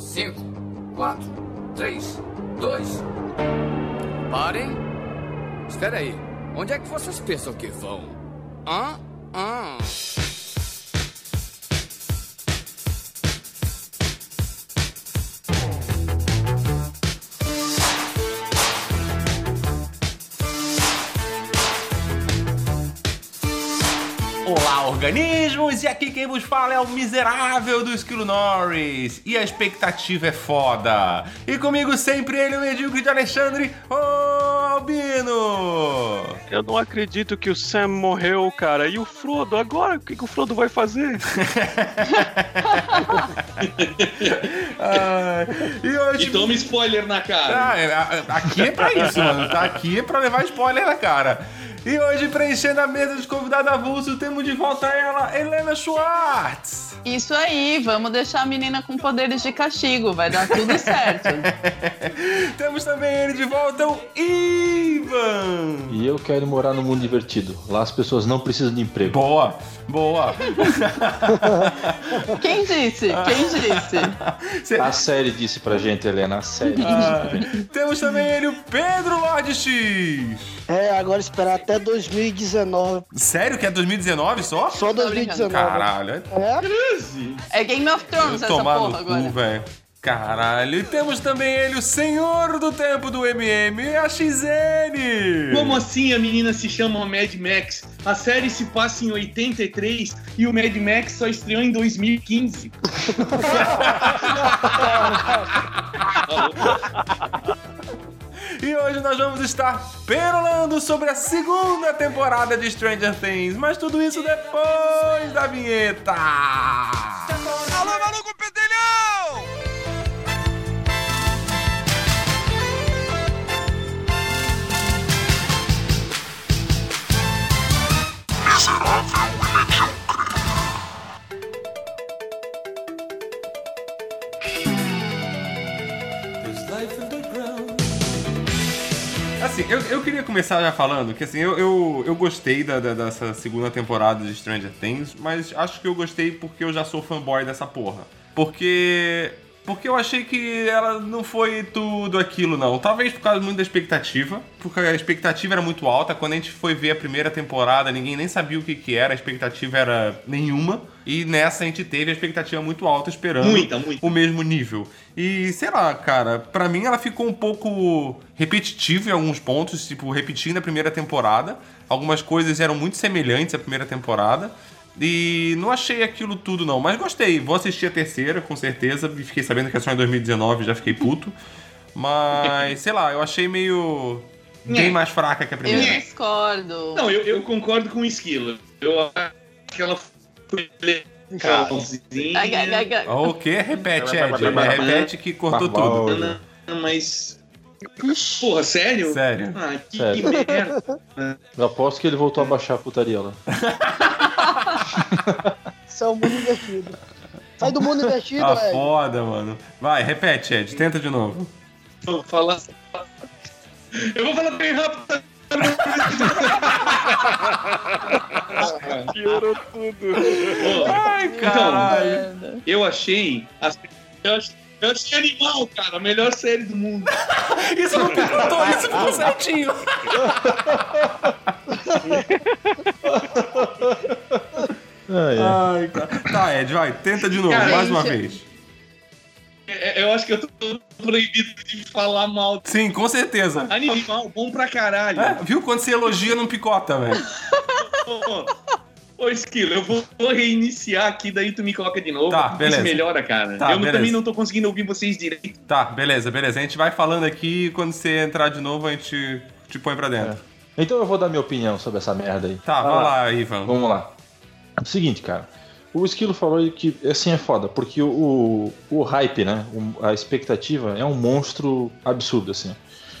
5, 4, 3, 2. Parem! Espera aí. Onde é que vocês pensam que vão? Hã? Olá, organismos! E aqui quem vos fala é o miserável do Esquilo Norris. E a expectativa é foda. E comigo sempre ele, o medíocre de Alexandre, o Albino! Eu não acredito que o Sam morreu, cara. E o Frodo? Agora, o que, que o Frodo vai fazer? Ah, e hoje. E toma spoiler na cara. Ah, é, aqui é pra isso, mano. Tá aqui é pra levar spoiler na cara. E hoje, preenchendo a mesa de convidado avulso, temos de volta ela, Helena Schwartz. Isso aí, vamos deixar a menina com poderes de castigo, vai dar tudo certo. Temos também ele de volta, o Ivan. E eu quero morar no mundo divertido. Lá as pessoas não precisam de emprego. Boa, boa. Quem disse? Quem disse? Cê- A série disse pra gente, Helena, a série disse Ah, pra gente. temos também ele, o Pedro Lorde X. É, agora esperar até 2019. Sério que é 2019 só? Só 2019. Caralho, É? É Game of Thrones essa tomar no porra cu, agora. velho. Caralho. E temos também ele, o senhor do tempo do MM, a XN. Como assim a menina se chama Mad Max? A série se passa em 83 e o Mad Max só estreou em 2015. E hoje nós vamos estar perolando sobre a segunda temporada de Stranger Things, mas tudo isso depois da vinheta. Alô, maluco pedelhão! Assim, eu, eu queria começar já falando que assim, eu, eu, eu gostei da, da- dessa segunda temporada de Stranger Things, mas acho que eu gostei porque eu já sou fanboy dessa porra. Porque. Porque eu achei que ela não foi tudo aquilo, não. Talvez por causa muito da expectativa. Porque a expectativa era muito alta. Quando a gente foi ver a primeira temporada, ninguém nem sabia o que, que era, a expectativa era nenhuma. E nessa a gente teve a expectativa muito alta, esperando Muita, muita. o mesmo nível. E sei lá, cara, pra mim ela ficou um pouco repetitiva em alguns pontos, tipo, repetindo a primeira temporada. Algumas coisas eram muito semelhantes à primeira temporada. E não achei aquilo tudo, não. Mas gostei. Vou assistir a terceira, com certeza. E fiquei sabendo que é só em 2019, já fiquei puto. Mas, sei lá, eu achei meio. bem Nhé. mais fraca que a Eu primeira. discordo. Não, eu, eu concordo com o Esquilo. Eu acho que ela foi legalzinha. O quê? Repete, Ed. Repete que cortou tudo. Não, Mas. Porra, sério? Sério. Ah, que, Sério. que merda. Eu aposto que ele voltou a baixar a putaria lá. Isso é o mundo invertido. Sai do mundo invertido, Ah, Ed. foda, mano. Vai, repete, Ed. Tenta de novo. Vou falar. Eu vou falar bem rápido. Piorou tudo. Ai, Então, eu achei. Eu achei, eu achei animal, cara. A melhor série do mundo. Isso não picotou, isso ficou certinho. Ah, é. Ai, cara. Tá, Ed, vai, tenta de novo, Cara, mais uma gente. vez. É, Eu acho que eu tô proibido de falar mal. Sim, com certeza. Animal, bom pra caralho. É, viu? Quando você elogia, não picota, velho. Ô, Esquilo, eu vou, reiniciar aqui, daí tu me coloca de novo. Tá, Isso beleza. melhora, cara. Tá, eu beleza. também não tô conseguindo ouvir vocês direito. Tá, beleza, beleza. A gente vai falando aqui e quando você entrar de novo, a gente te põe pra dentro. Então eu vou dar minha opinião sobre essa merda aí. Tá, vai lá, Ivan. Vamos lá. Seguinte, cara. O Esquilo falou que assim é foda, porque o, o, hype, né? a expectativa é um monstro absurdo, assim.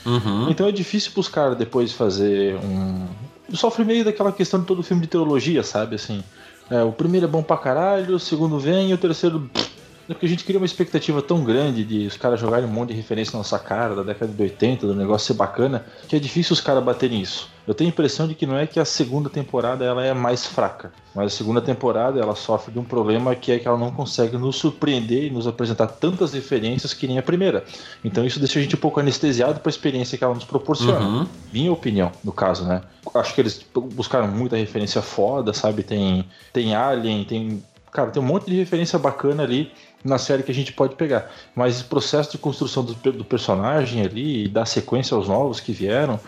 Uhum. Então é difícil pros caras depois fazer um. Sofre meio daquela questão de todo filme de teologia, sabe? Assim. é, o primeiro é bom pra caralho, o segundo vem e o terceiro. pff, É porque a gente cria uma expectativa tão grande de os caras jogarem um monte de referência na nossa cara, da década de 80, do negócio ser bacana, que é difícil os caras baterem isso. Eu tenho a impressão de que não é que a segunda temporada ela é mais fraca, mas a segunda temporada ela sofre de um problema que é que ela não consegue nos surpreender e nos apresentar tantas referências que nem a primeira. Então isso deixa a gente um pouco anestesiado para a experiência que ela nos proporciona. Uhum. Minha opinião, no caso, né? Acho que eles buscaram muita referência foda, sabe? Tem, tem Alien, tem. Cara, tem um monte de referência bacana ali na série que a gente pode pegar. Mas o processo de construção do, do personagem ali e dar sequência aos novos que vieram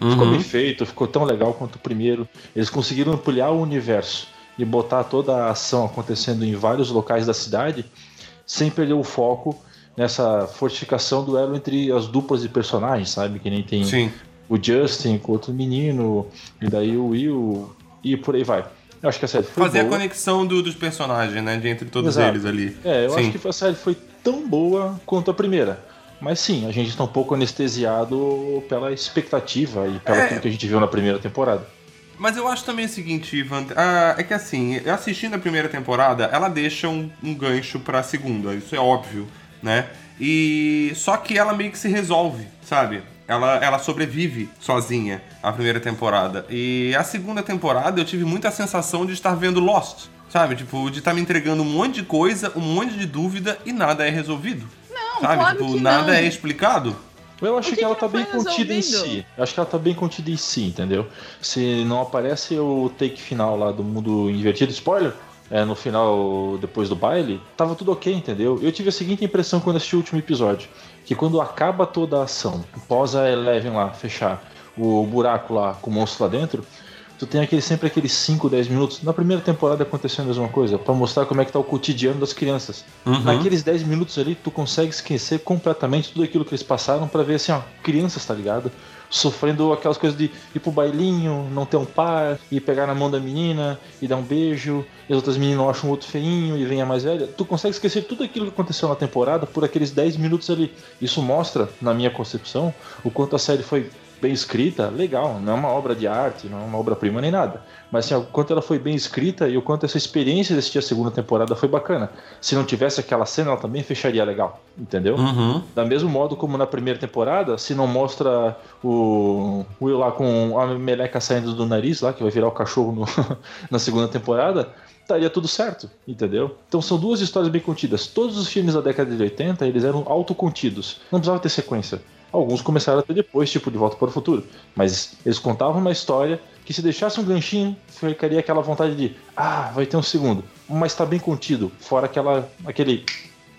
ficou Uhum. bem feito, ficou tão legal quanto o primeiro. Eles conseguiram ampliar o universo e botar toda a ação acontecendo em vários locais da cidade sem perder o foco nessa fortificação do elo entre as duplas de personagens, sabe? Que nem tem Sim. o Justin com outro menino, e daí o Will, e por aí vai. Eu acho que a série foi Fazer a boa. conexão do- dos personagens, né? De entre todos Exato. eles ali. É, eu Sim. acho que a série foi tão boa quanto a primeira. Mas sim, a gente está um pouco anestesiado pela expectativa e pelo É. que a gente viu na primeira temporada. Mas eu acho também o seguinte, Ivan, ah, é que assim, assistindo a primeira temporada, ela deixa um, um gancho pra segunda, isso é óbvio, né? E só que ela meio que se resolve, sabe? Ela, ela sobrevive sozinha a primeira temporada. E a segunda temporada eu tive muita sensação de estar vendo Lost, sabe? Tipo, de estar me entregando um monte de coisa, um monte de dúvida e nada é resolvido. Não, sabe? claro tipo, que nada não. é explicado. Eu acho que que, ela que tá bem contida em si. Eu acho que ela tá bem contida em si, entendeu? Se não aparece o take final lá do mundo invertido, spoiler, é, no final, depois do baile, tava tudo ok, entendeu? Eu tive a seguinte impressão quando assisti o último episódio: que quando acaba toda a ação, após a Eleven lá fechar o buraco lá com o monstro lá dentro. Tu tem aquele, sempre aqueles 5, 10 minutos. Na primeira temporada aconteceu a mesma coisa, pra mostrar como é que tá o cotidiano das crianças. Uhum. Naqueles 10 minutos ali, tu consegue esquecer completamente tudo aquilo que eles passaram pra ver assim, ó, crianças, tá ligado? Sofrendo aquelas coisas de ir pro bailinho, não ter um par, e pegar na mão da menina e dar um beijo, e as outras meninas acham outro feinho e vem a mais velha. Tu consegue esquecer tudo aquilo que aconteceu na temporada por aqueles 10 minutos ali. Isso mostra, na minha concepção, o quanto a série foi bem escrita, legal, não é uma obra de arte, não é uma obra-prima nem nada. Mas assim, o quanto ela foi bem escrita e o quanto essa experiência de assistir a segunda temporada foi bacana. Se não tivesse aquela cena, ela também fecharia legal, entendeu? Uhum. Da mesmo modo como na primeira temporada, se não mostra o Will lá com a meleca saindo do nariz, lá, que vai virar o cachorro no- na segunda temporada, estaria tudo certo, entendeu? Então são duas histórias bem contidas. Todos os filmes da década de 80, eles eram autocontidos. Não precisava ter sequência. Alguns começaram até depois, tipo De Volta para o Futuro. Mas eles contavam uma história que se deixasse um ganchinho, ficaria aquela vontade de ah, vai ter um segundo. Mas tá bem contido, fora aquela, aquele,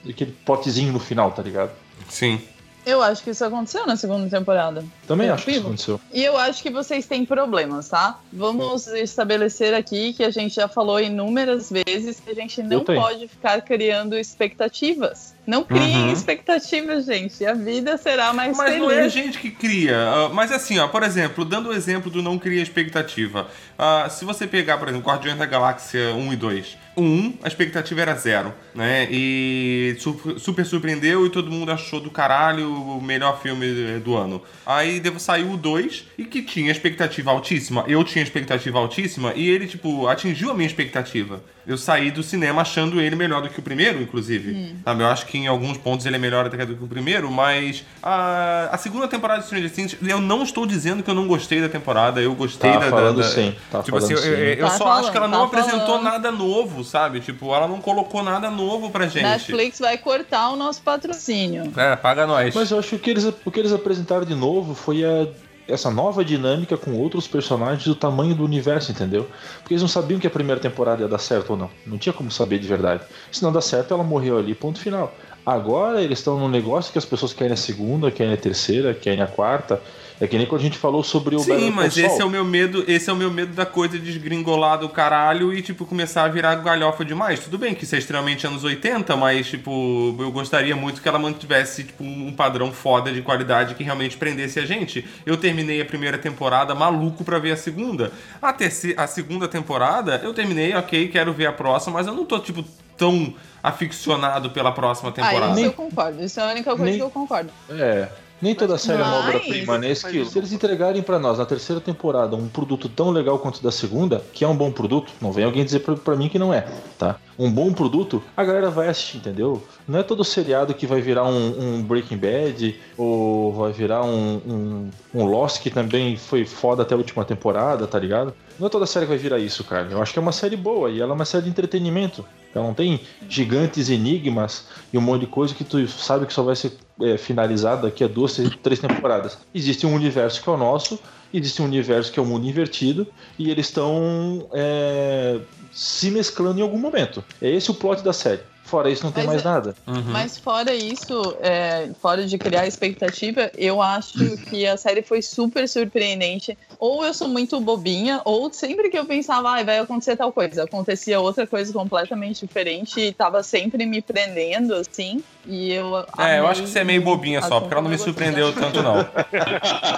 aquele potezinho no final, tá ligado? Sim. Eu acho que isso aconteceu na segunda temporada. Também acho que isso aconteceu. E eu acho que vocês têm problemas, tá? Vamos estabelecer aqui que a gente já falou inúmeras vezes que a gente não pode ficar criando expectativas. Não criem Uhum. expectativas, gente. A vida será mais Mas feliz. não é a gente que cria. Ah, mas assim, ó, por exemplo, dando o exemplo do não cria expectativa. Ah, se você pegar, por exemplo, Guardiões da Galáxia 1 e 2. O 1, a expectativa era zero, né? E su- super surpreendeu e todo mundo achou do caralho o melhor filme do ano. Aí devo- saiu o 2 e que tinha expectativa altíssima. Eu tinha expectativa altíssima e ele, tipo, atingiu a minha expectativa. Eu saí do cinema achando ele melhor do que o primeiro, inclusive. Sabe? Eu acho que em alguns pontos ele é melhor até do que o primeiro, mas a, a segunda temporada de Stranger Things, eu não estou dizendo que eu não gostei da temporada, eu gostei Tá da. falando da, da- sim, tá tipo assim, falando eu, sim. eu- eu Tá só falando, acho que ela não tá apresentou falando. nada novo, sabe? Tipo, ela não colocou nada novo pra gente. Netflix vai cortar o nosso patrocínio. É, paga nós. Mas eu acho que eles, o que eles apresentaram de novo foi a- essa nova dinâmica com outros personagens do tamanho do universo, entendeu? Porque eles não sabiam que a primeira temporada ia dar certo ou não. Não tinha como saber de verdade. Se não dá certo, ela morreu ali, ponto final. Agora eles estão num negócio que as pessoas querem a segunda, querem a terceira, querem a quarta. É que nem quando a gente falou sobre o Sim, Better mas esse é o meu medo, esse é o meu medo da coisa desgringolar do caralho e, tipo, começar a virar galhofa demais. Tudo bem que isso é extremamente anos 80, mas, tipo, eu gostaria muito que ela mantivesse, tipo, um padrão foda de qualidade que realmente prendesse a gente. Eu terminei a primeira temporada maluco pra ver a segunda. A, terceira, a segunda temporada, eu terminei, ok, quero ver a próxima, mas eu não tô, tipo, tão aficionado pela próxima Ah, temporada. isso eu concordo. Isso é a única coisa Nem- que eu concordo. É. Nem toda série é uma Mas- obra-prima, né? Mas Se eles entregarem pra nós na terceira temporada um produto tão legal quanto o da segunda, que é um bom produto, não vem alguém dizer pra mim que não é, tá? Um bom produto, a galera vai assistir, entendeu? Não é todo seriado que vai virar um, um Breaking Bad ou vai virar um, um, um Lost que também foi foda até a última temporada, tá ligado? Não é toda série que vai virar isso, cara. Eu acho que é uma série boa e ela é uma série de entretenimento. Ela não tem gigantes enigmas e um monte de coisa que tu sabe que só vai ser é, finalizado daqui a duas, três temporadas. Existe um universo que é o nosso, existe um universo que é o mundo invertido e eles estão é, se mesclando em algum momento. É esse o plot da série. Fora isso, não tem Mas mais é- nada. Mas fora isso, é, fora de criar expectativa, eu acho que a série foi super surpreendente. Ou eu sou muito bobinha, ou sempre que eu pensava, ah, vai acontecer tal coisa, acontecia outra coisa completamente diferente e tava sempre me prendendo, assim. E eu. É, eu acho que você é meio bobinha só, porque ela não me surpreendeu tanto, não.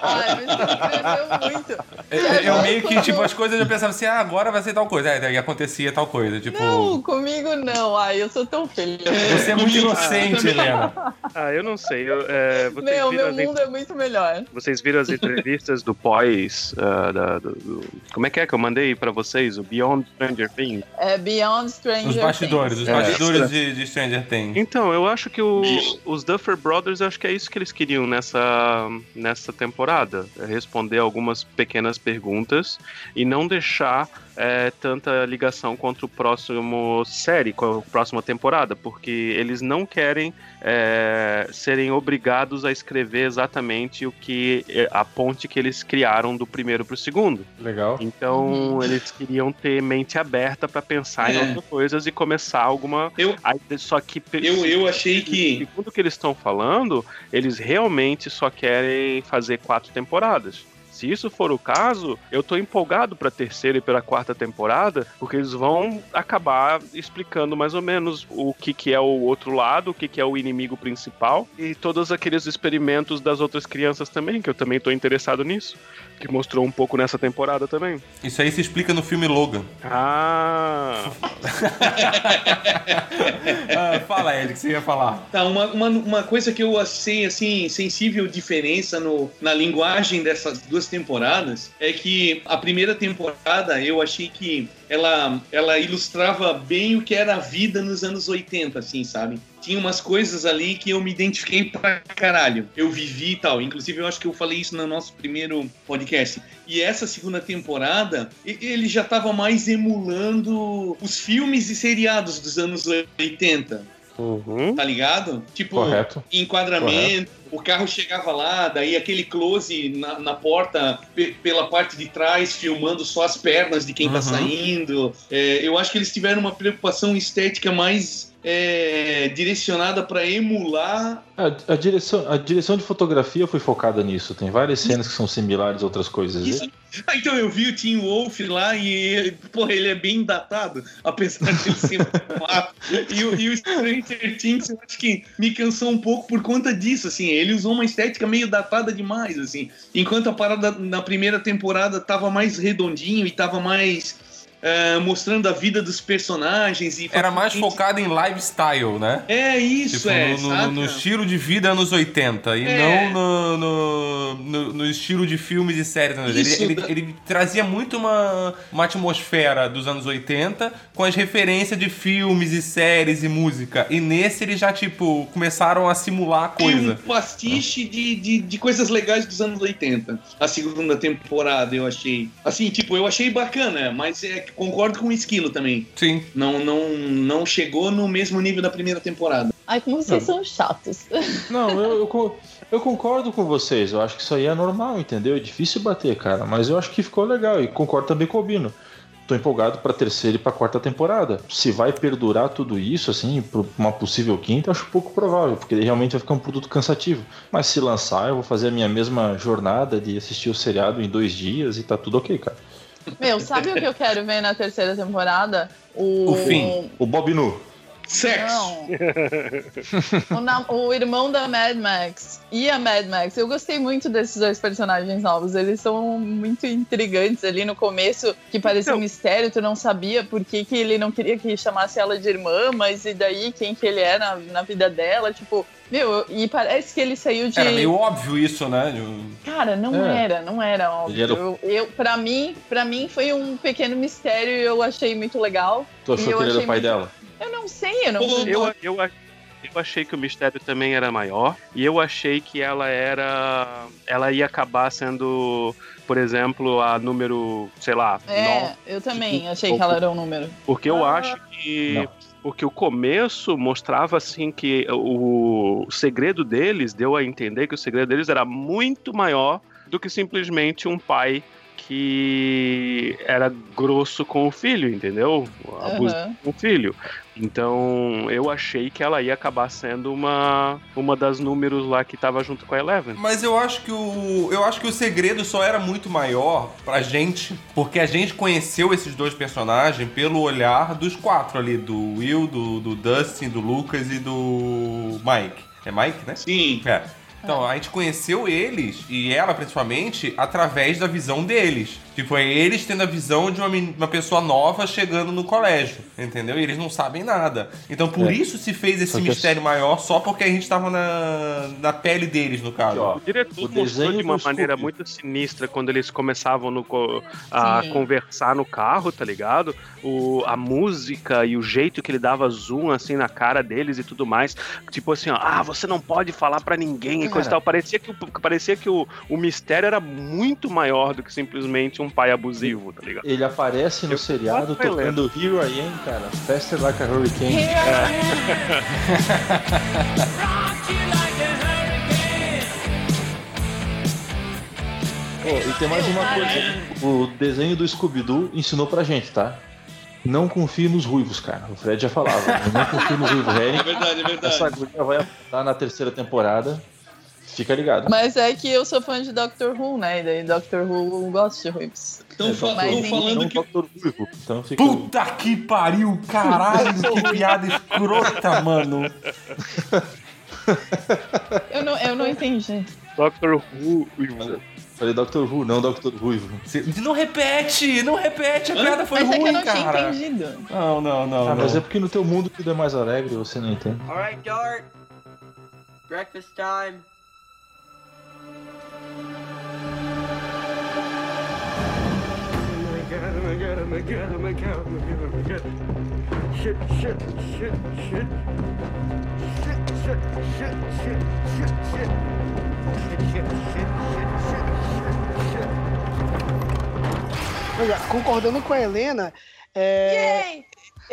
Ai, me surpreendeu muito. Eu, eu meio que, tipo, as coisas eu pensava assim, ah, agora vai ser tal coisa. Aí daí acontecia tal coisa. Tipo, Não, comigo não. Ai, eu sou tão feliz. você é muito inocente, Helena. Ah, eu não sei. Eu, é, vocês, Meu, viram meu as, mundo é muito melhor. vocês viram as entrevistas do pós. Ah, da- do- do- como é que é que eu mandei pra vocês? O Beyond Stranger Things? É Beyond Stranger Os bastidores, os É. bastidores de, de Stranger Things. Então, eu acho que o- os Duffer Brothers, eu acho que é isso que eles queriam nessa, nessa temporada. É responder algumas pequenas perguntas e não deixar é, tanta ligação contra o próximo série, com a próxima temporada, porque eles não querem é, serem obrigados a escrever exatamente o que é, a ponte que eles criaram do primeiro pro segundo. Legal. Então, Uhum. eles queriam ter mente aberta pra pensar em É. outras coisas e começar alguma Eu- Aí, só que Eu, eu achei que. segundo o que eles estão falando, eles realmente só querem fazer quatro temporadas. Se isso for o caso, eu tô empolgado pra terceira e pela quarta temporada, porque eles vão acabar explicando mais ou menos o que, que é o outro lado, o que, que é o inimigo principal e todos aqueles experimentos das outras crianças também, que eu também tô interessado nisso, que mostrou um pouco nessa temporada também. Isso aí se explica no filme Logan. Ah, Ah, fala, Ed, o que você ia falar? Tá, uma, uma, uma coisa que eu achei, assim, sensível diferença no, na linguagem dessas duas temporadas é que a primeira temporada eu achei que ela, ela ilustrava bem o que era a vida nos anos 80, assim, sabe? Tinha umas coisas ali que eu me identifiquei pra caralho. Eu vivi e tal. Inclusive, eu acho que eu falei isso no nosso primeiro podcast. E essa segunda temporada, ele já tava mais emulando os filmes e seriados dos anos 80 uhum. tá ligado? Tipo, Correto. enquadramento, o carro chegava lá, daí aquele close na, na porta pe- pela parte de trás, filmando só as pernas de quem tá Uhum. saindo. É, eu acho que eles tiveram uma preocupação estética mais é, direcionada pra emular. A, a direção, a direção de fotografia foi focada nisso. Tem várias cenas que são similares a outras coisas. Isso. Ah, então eu vi o Tim Wolf lá e, porra, ele é bem datado, apesar de ele ser um mato. E, o- e o Stranger Things, eu acho que me cansou um pouco por conta disso, assim. Ele usou uma estética meio datada demais, assim. Enquanto a parada na primeira temporada tava mais redondinho e tava mais eh, mostrando a vida dos personagens. e Era mais focado em lifestyle, né? É isso, Tipo, é. no, no- no estilo de vida anos 80 e É. não no, no, no- estilo de filmes e séries. anos 80. Isso, Ele, ele, ele trazia muito uma, uma atmosfera dos anos 80 com as referências de filmes e séries e música. E nesse eles já, tipo, começaram a simular a Tem um coisa. pastiche de, de, de coisas legais dos anos 80. A segunda temporada, eu achei. Assim, tipo, eu achei bacana, mas é, concordo com o Esquilo também. Sim. Não, não, não chegou no mesmo nível da primeira temporada. Ai, como vocês são chatos. Não, eu, eu, eu concordo com vocês. Eu acho que isso aí é normal, entendeu? É difícil bater, cara. Mas eu acho que ficou legal e concordo também com o Bino. Tô empolgado pra terceira e pra quarta temporada. Se vai perdurar tudo isso, assim, pra uma possível quinta, eu acho pouco provável, porque realmente vai ficar um produto cansativo. Mas se lançar, eu vou fazer a minha mesma jornada de assistir o seriado em dois dias e tá tudo ok, cara. Meu, sabe o que eu quero ver na terceira temporada? O, O fim. O Bob Nu. Sexo! Não. o, na- o irmão da Mad Max e a Mad Max. Eu gostei muito desses dois personagens novos. Eles são muito intrigantes ali no começo, que parecia um Então- mistério. Tu não sabia por que, que ele não queria que chamasse ela de irmã, mas e daí quem que ele é na, na vida dela? Tipo, meu, e parece que ele saiu de. Era meio óbvio isso, né? Cara, não É. era, não era óbvio. Era Eu, eu, pra, mim, pra mim foi um pequeno mistério e eu achei muito legal. Tu achou eu que ele era o pai muito- dela? Sim, eu não. Pô, Eu, eu, eu achei que o mistério também era maior. E eu achei que ela era. Ela ia acabar sendo, por exemplo, a número, sei lá, É, nove. eu também achei que ela era um número. Porque eu Ah, acho que. não. Porque o começo mostrava assim que o segredo deles deu a entender que o segredo deles era muito maior do que simplesmente um pai que era grosso com o filho, entendeu? Abusivo Aham. com o filho. Então eu achei que ela ia acabar sendo uma, uma das números lá que tava junto com a Eleven. Mas eu acho que o. Eu acho que o segredo só era muito maior pra gente, porque a gente conheceu esses dois personagens pelo olhar dos quatro ali, do Will, do, do Dustin, do Lucas e do Mike. É Mike, né? Sim. É. Então, a gente conheceu eles, e ela principalmente, através da visão deles. Tipo, é eles tendo a visão de uma, uma pessoa nova chegando no colégio, entendeu? E eles não sabem nada. Então, por É. isso se fez esse mistério maior, só porque a gente tava na, na pele deles, no caso. Ó. O diretor O mostrou desenho de uma maneira muito sinistra quando eles começavam no a Sim. conversar no carro, tá ligado? O, a música e o jeito que ele dava zoom assim na cara deles e tudo mais. Tipo assim, ó, ah, você não pode falar pra ninguém e coisa e tal. Parecia que, o, parecia que o, o mistério era muito maior do que simplesmente um pai abusivo, tá ligado? Ele aparece no Eu seriado tocando Here I Am, cara. Faster Like a Hurricane. Oh, e tem mais uma coisa. O desenho do Scooby-Doo ensinou pra gente, tá? Não confie nos ruivos, cara. O Fred já falava. Não confie nos ruivos. É verdade, é verdade. Essa guria vai estar na terceira temporada. Fica ligado. Mas é que eu sou fã de Doctor Who, né? E daí Doctor Who gosta de ruivos. Estão fa Mas tão enfim. falando Não, que. Dr. Ruivo. Então fica. Puta que pariu, caralho, que piada escrota, mano. Eu não, eu não entendi. Doctor Who. Falei Dr. Who, não Dr. Ruivo. Não repete, não repete, a piada foi Mas é que eu ruim, não tinha cara. entendido. Não, não, não. Ah, mas não. é porque no teu mundo tudo é mais alegre, você não entende. Alright, Dart. Breakfast time. Concordando com a Helena, é,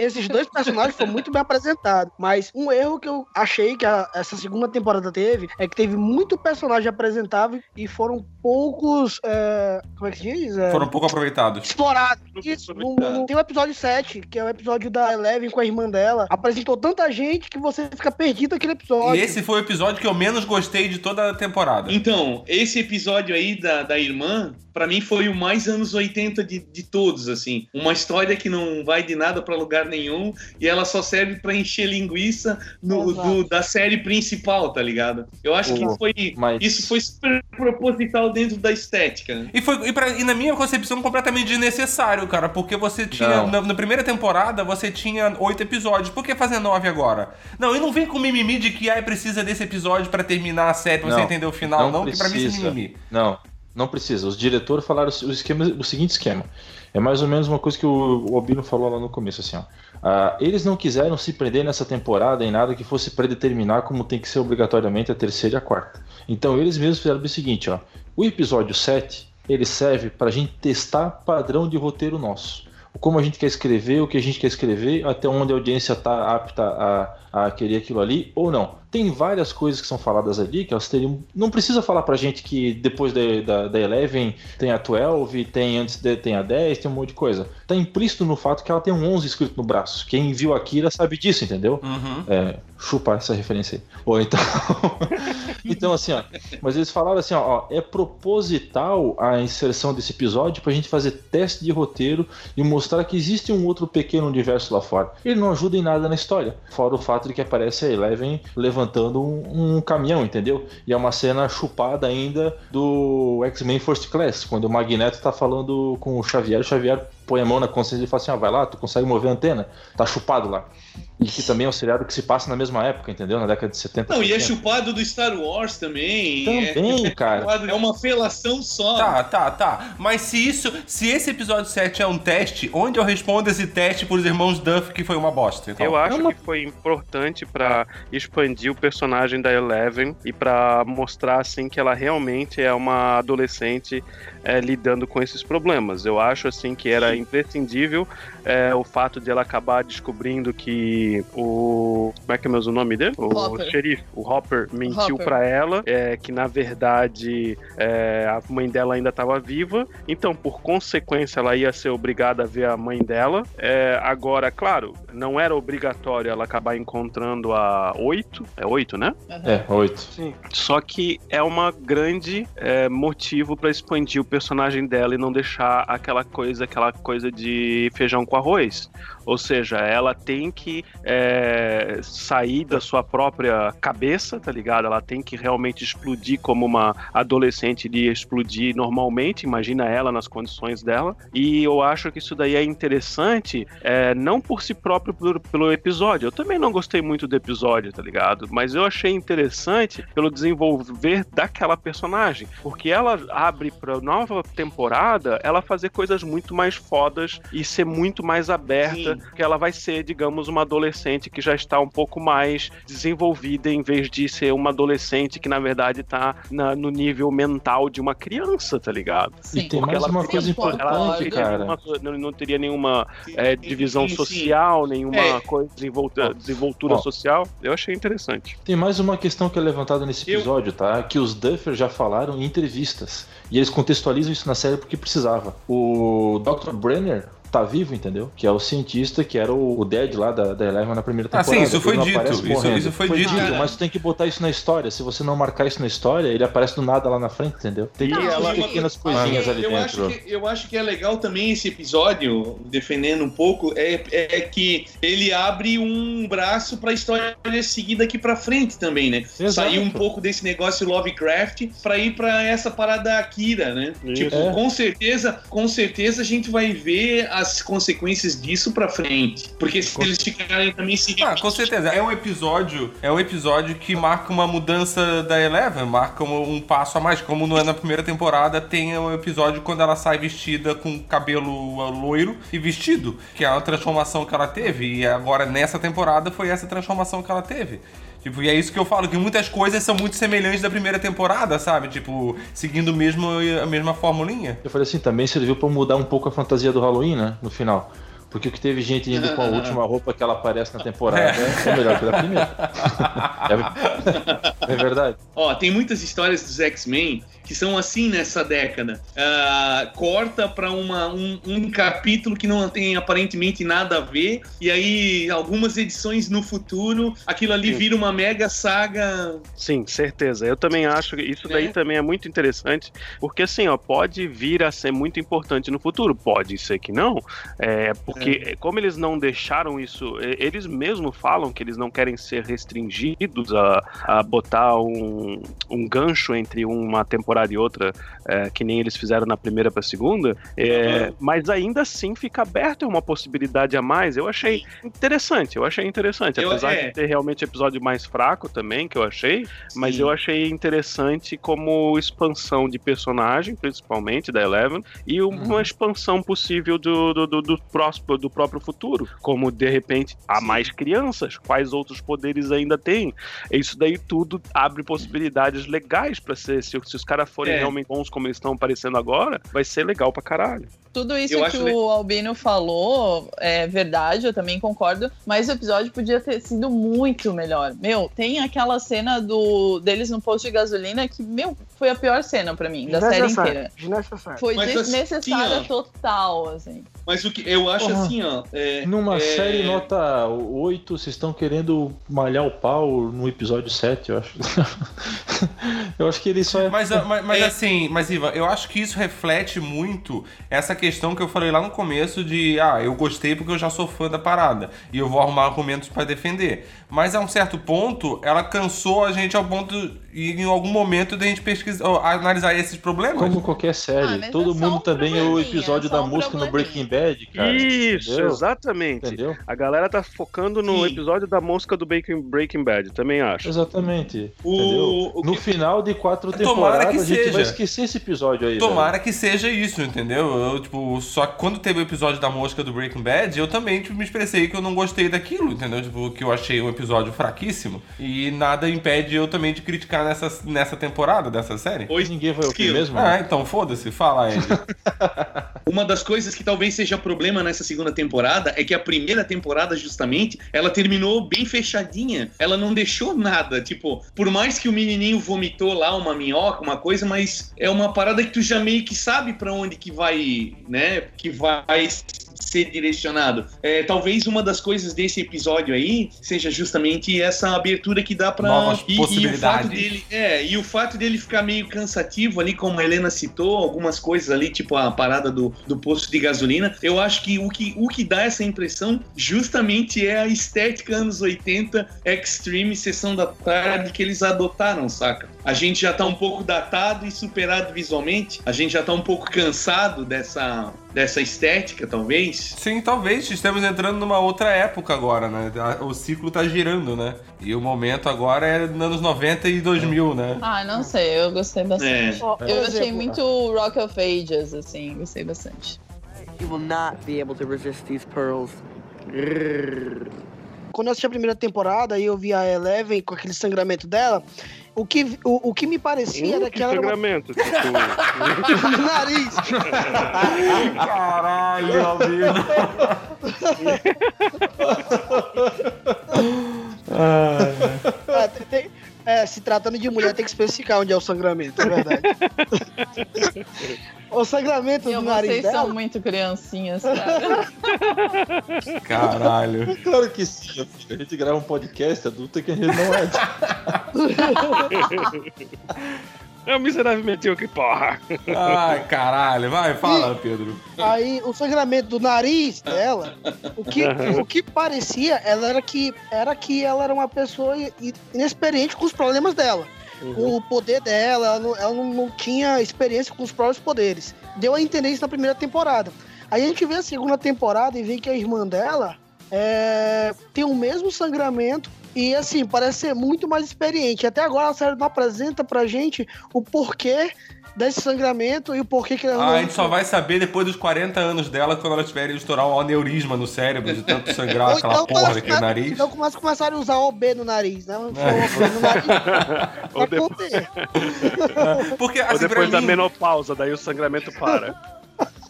esses dois personagens foram muito bem apresentados. Mas um erro que eu achei que a- essa segunda temporada teve é que teve muito personagem apresentável e foram poucos. é, como é que se diz? É, Foram pouco aproveitados. Explorados. Isso. No- no- tem o episódio 7, que é o episódio da Eleven com a irmã dela. Apresentou tanta gente que você fica perdido naquele episódio. E esse foi o episódio que eu menos gostei de toda a temporada. Então, esse episódio aí da, da irmã, pra mim foi o mais anos 80 de, de todos, assim. Uma história que não vai de nada pra lugar nenhum e ela só serve pra encher linguiça no, do- da série principal, tá ligado? Eu acho que foi, mas- isso foi super proposital dentro da estética. E, foi, e, pra- e na minha concepção, completamente desnecessário, cara. Porque você tinha. Na, na primeira temporada, você tinha oito episódios. Por que fazer nove agora? Não, e não vem com mimimi de que ai, precisa desse episódio pra terminar a série, pra você entender o final, não, não que pra mim isso é precisa. mimimi. Não, não precisa. Os diretores falaram o, esquema, o seguinte esquema. É mais ou menos uma coisa que o, o Albino falou lá no começo, assim, ó. Ah, eles não quiseram se prender nessa temporada em nada que fosse predeterminar como tem que ser obrigatoriamente a terceira e a quarta. Então eles mesmos fizeram o seguinte, ó. O episódio 7, ele serve pra gente testar padrão de roteiro nosso. Como a gente quer escrever, o que a gente quer escrever, até onde a audiência tá apta a, a querer aquilo ali ou não. Tem várias coisas que são faladas ali que elas teriam. Não precisa falar pra gente que depois da, da, da Eleven tem a 12, tem antes de, tem a 10, tem um monte de coisa. Tá implícito no fato que ela tem um 11 escrito no braço. Quem viu a Kira sabe disso, entendeu? Uhum. É, chupar essa referência aí. Ou então. então, assim, ó. Mas eles falaram assim, ó, ó, é proposital a inserção desse episódio pra gente fazer teste de roteiro e mostrar que existe um outro pequeno universo lá fora. Ele não ajuda em nada na história. Fora o fato de que aparece a Eleven levantando um, um caminhão, entendeu? E é uma cena chupada ainda do X-Men First Class, quando o Magneto tá falando com o Xavier, o Xavier põe a mão na consciência e fala assim: ah, vai lá, tu consegue mover a antena, tá chupado lá. E que também é um seriado que se passa na mesma época, entendeu? Na década de 70. Não, e é chupado do Star Wars também. Também, é, cara. É uma felação só. Tá, tá, tá. Mas se isso, se esse episódio 7 é um teste, onde eu respondo esse teste pros irmãos Duff que foi uma bosta? Então? Eu acho É uma- que foi importante pra expandir o personagem da Eleven e pra mostrar assim que ela realmente é uma adolescente é, lidando com esses problemas. Eu acho assim que era imprescindível é, o fato de ela acabar descobrindo que o como é que é o nome dele? O Hopper. xerife, o Hopper mentiu Hopper. pra ela, é, que na verdade é, a mãe dela ainda estava viva. Então, por consequência, ela ia ser obrigada a ver a mãe dela. É, agora, claro, não era obrigatório ela acabar encontrando a oito, é oito, né? É, oito. Sim. Só que é uma grande é, motivo pra expandir o personagem dela e não deixar aquela coisa, aquela coisa de feijão com arroz. Ou seja, ela tem que é, sair da sua própria cabeça, tá ligado? Ela tem que realmente explodir como uma adolescente iria explodir normalmente. Imagina ela nas condições dela. E eu acho que isso daí é interessante, é, não por si próprio pelo, pelo episódio. Eu também não gostei muito do episódio, tá ligado? Mas eu achei interessante pelo desenvolver daquela personagem, porque ela abre pra nova temporada ela fazer coisas muito mais fodas e ser muito mais aberta, Sim. Que ela vai ser, digamos, uma adolescente que já está um pouco mais desenvolvida em vez de ser uma adolescente que na verdade tá na- no nível mental de uma criança, tá ligado? Sim. E tem Porque mais ela uma coisa um Ela não importante, teria cara. nenhuma, não, não teria nenhuma é, divisão sim, sim. social, nenhuma É. coisa, desenvoltura social. Eu achei interessante. Tem mais uma questão que é levantada nesse Eu- episódio, tá? Que os Duffer já falaram em entrevistas. E eles contextualizam isso na série porque precisava. O Dr. Brenner tá vivo, entendeu? Que é o cientista que era o o Dead lá da, da Eleven na primeira Ah, temporada. sim, isso foi dito, isso- isso foi dito. mas tu tem que botar isso na história. Se você não marcar isso na história, ele aparece do nada lá na frente, entendeu? Tem Não, ela e uma- pequenas Ah, coisinhas ali eu dentro. Acho que, eu acho que é legal também esse episódio, defendendo um pouco, é, é que ele abre um braço pra história seguir daqui pra frente também, né? Exato. Sair um pouco desse negócio Lovecraft pra ir pra essa parada Akira, né? Isso. Tipo, É. com certeza, com certeza a gente vai ver as consequências disso pra frente. Porque se eles ficarem também se Ah, com certeza. É um episódio, é um episódio que marca uma mudança da Eleven, marca um, passo a mais. Como não é na primeira temporada, tem um episódio quando ela sai vestida com cabelo loiro e vestido, que é uma transformação que ela teve. E agora nessa temporada foi essa transformação que ela teve. Tipo, e é isso que eu falo, que muitas coisas são muito semelhantes da primeira temporada, sabe? Tipo, seguindo mesmo a mesma formulinha. Eu falei assim, também serviu pra mudar um pouco a fantasia do Halloween, né? No final. Porque o que teve gente indo com a última roupa que ela aparece na temporada é, melhor que a da primeira. é, é verdade. Ó, tem muitas histórias dos X-Men que são assim nessa década. Ah, corta pra uma, um, um capítulo que não tem aparentemente nada a ver, e aí algumas edições no futuro, aquilo ali Sim. vira uma mega saga. Sim, certeza. Eu também acho que isso daí Né? também é muito interessante, porque assim, ó, pode vir a ser muito importante no futuro, pode ser que não, é, porque como eles não deixaram isso, é, eles mesmo falam que eles não querem ser restringidos a, a botar um, um gancho entre uma temporada e outra, é, que nem eles fizeram na primeira pra segunda, é, Uhum. mas ainda assim fica aberto, uma possibilidade a mais. Eu achei interessante, eu achei interessante, Eu- apesar é. de ter realmente episódio mais fraco também, que eu achei, mas Sim. eu achei interessante como expansão de personagem, principalmente da Eleven, e uma expansão possível do, do, do, do próximo, do próprio futuro. Como de repente há mais crianças, quais outros poderes ainda tem? Isso daí tudo abre possibilidades legais pra ser. Se, se os caras forem É. realmente bons como eles estão aparecendo agora, vai ser legal pra caralho. Tudo isso Eu que acho o le- Albino falou é verdade, eu também concordo, mas o episódio podia ter sido muito melhor. Meu, tem aquela cena do deles no posto de gasolina que, meu, foi a pior cena pra mim, da série inteira. Foi Mas, assim, desnecessária ó. total, assim. Mas o que eu acho Porra. assim, ó. é- Numa é- série nota 8, vocês estão querendo malhar o pau no episódio 7, eu acho. eu acho que ele só é. Mas, mas, mas É. assim, mas Ivan, eu acho que isso reflete muito essa questão que eu falei lá no começo de, ah, eu gostei porque eu já sou fã da parada e eu vou arrumar argumentos pra defender. Mas a um certo ponto, ela cansou a gente ao ponto e em algum momento da gente pesquisar, analisar esses problemas. Como qualquer série. Ah, mas Todo é mundo um também é o episódio é da um música no. Breaking Bad, cara. Isso, entendeu? exatamente. Entendeu? A galera tá focando no Sim. episódio da mosca do Breaking, Breaking Bad, também acho. Exatamente. O- entendeu? o No que- final de quatro Tomara temporadas, que a gente seja. vai esquecer esse episódio aí. Tomara que seja isso, entendeu? Eu, tipo, só que quando teve o episódio da mosca do Breaking Bad, eu também tipo, me expressei que eu não gostei daquilo, entendeu? Tipo, que eu achei um episódio fraquíssimo. E nada impede eu também de criticar nessa, nessa temporada dessa série. velho. Ninguém vai ouvir Esquilo. mesmo? Ah, então foda-se, fala, Ed. Uma das coisas que talvez seja problema nessa segunda temporada é que a primeira temporada, justamente, ela terminou bem fechadinha. Ela não deixou nada. Tipo, por mais que o menininho vomitou lá uma minhoca, uma coisa, mas é uma parada que tu já meio que sabe pra onde que vai, né? Que vai ser direcionado. É, talvez uma das coisas desse episódio aí seja justamente essa abertura que dá pra. Novas e, e o fato dele é, e o fato dele ficar meio cansativo ali, como a Helena citou, algumas coisas ali, tipo a parada do, do posto de gasolina, eu acho que o, que o que dá essa impressão justamente é a estética anos 80 Extreme Sessão da Tarde que eles adotaram, saca? A gente já tá um pouco datado e superado visualmente, a gente já tá um pouco cansado dessa, dessa estética, talvez. Sim, talvez. Estamos entrando numa outra época agora, né? O ciclo tá girando, né? E o momento agora é nos anos 90 e 2000, né? Ah, não sei, eu gostei bastante. Por Eu achei muito Rock of Ages, assim, gostei bastante. You will not be able to resist these pearls. Quando eu assisti a primeira temporada e eu vi a Eleven com aquele sangramento dela, o que, o, o que me parecia era Uh, que que ela era uma... sangramento. Tipo, no nariz. Caralho, amigo. É, tem- tem- é, se tratando de mulher, tem que especificar onde é o sangramento, é verdade. o sangramento Eu, do nariz vocês dela. são muito criancinhas, cara. Caralho. Claro que sim, meu. A gente grava um podcast adulto que a gente não é. é o miserável medíocre, porra. Ai, caralho. Vai, fala, Pedro. Aí o sangramento do nariz dela, o que, o que parecia ela era que era que ela era uma pessoa inexperiente com os problemas dela. Com o poder dela, ela, não, ela não, não tinha experiência com os próprios poderes. Deu a entender isso na primeira temporada. Aí a gente vê a segunda temporada e vê que a irmã dela é, tem o mesmo sangramento e assim, parece ser muito mais experiente. Até agora a série não apresenta pra gente o porquê desse sangramento e o porquê que ela Ah, não a gente só vai saber depois dos 40 anos dela, quando ela tiver estourar um aneurisma no cérebro de tanto sangrar Ou aquela então, porra daquele elas- nariz. Então começa a começar a usar OB no nariz, né? É. OB no nariz Ou, pra. Porque, ou assim, pra depois da mim, menopausa, daí o sangramento para.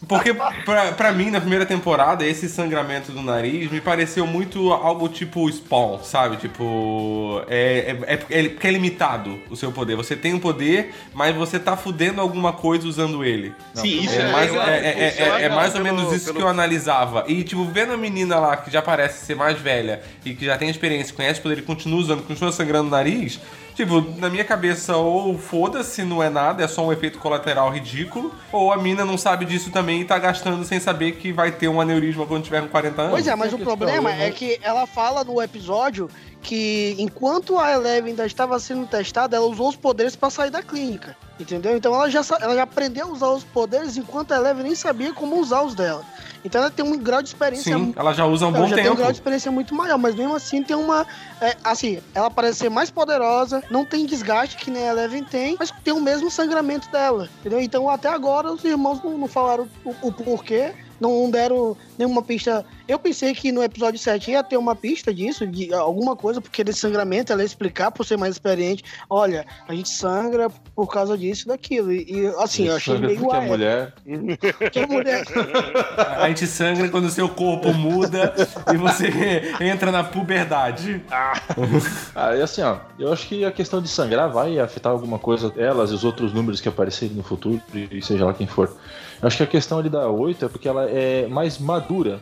Porque pra, pra mim, na primeira temporada, esse sangramento do nariz me pareceu muito algo tipo Spawn, sabe? Tipo, é, é, é porque é é limitado o seu poder. Você tem um poder, mas você tá fudendo alguma coisa usando ele. Sim, isso É, é, mais, legal. é, é- é- é mais ou pelo- menos isso pelo- que eu analisava. E, tipo, vendo a menina lá que já parece ser mais velha e que já tem experiência, conhece o poder e continua usando, continua sangrando o nariz. Tipo, na minha cabeça, ou foda-se, não é nada, é só um efeito colateral ridículo, ou a mina não sabe disso também e tá gastando sem saber que vai ter um aneurisma quando tiver com 40 anos. Pois é, mas o questão, problema não- é que ela fala no episódio que enquanto a Eleven ainda estava sendo testada, ela usou os poderes pra sair da clínica. Entendeu? Então ela já, ela já aprendeu a usar os poderes enquanto a Eleven nem sabia como usar os dela. Então ela tem um grau de experiência Sim, ela já usa um Ela bom já tem um tempo. grau de experiência muito maior, mas mesmo assim tem uma. é, assim, ela parece ser mais poderosa, não tem desgaste que nem a Eleven tem, mas tem o mesmo sangramento dela. Entendeu? Então até agora os irmãos não, não falaram o, o porquê, não deram nenhuma pista. Eu pensei que no episódio 7 ia ter uma pista disso, de alguma coisa, porque desse sangramento ela ia explicar por ser mais experiente. Olha, a gente sangra por causa disso e daquilo. E, assim, eu achei Sangra meio. porque é ué, mulher. porque a mulher. A gente sangra quando o seu corpo muda e você entra na puberdade. Ah, e assim, ó, eu acho que a questão de sangrar vai afetar alguma coisa, elas e os outros números que aparecerem no futuro, e seja lá quem for. Eu acho que a questão ali da 8 é porque ela é mais madura em,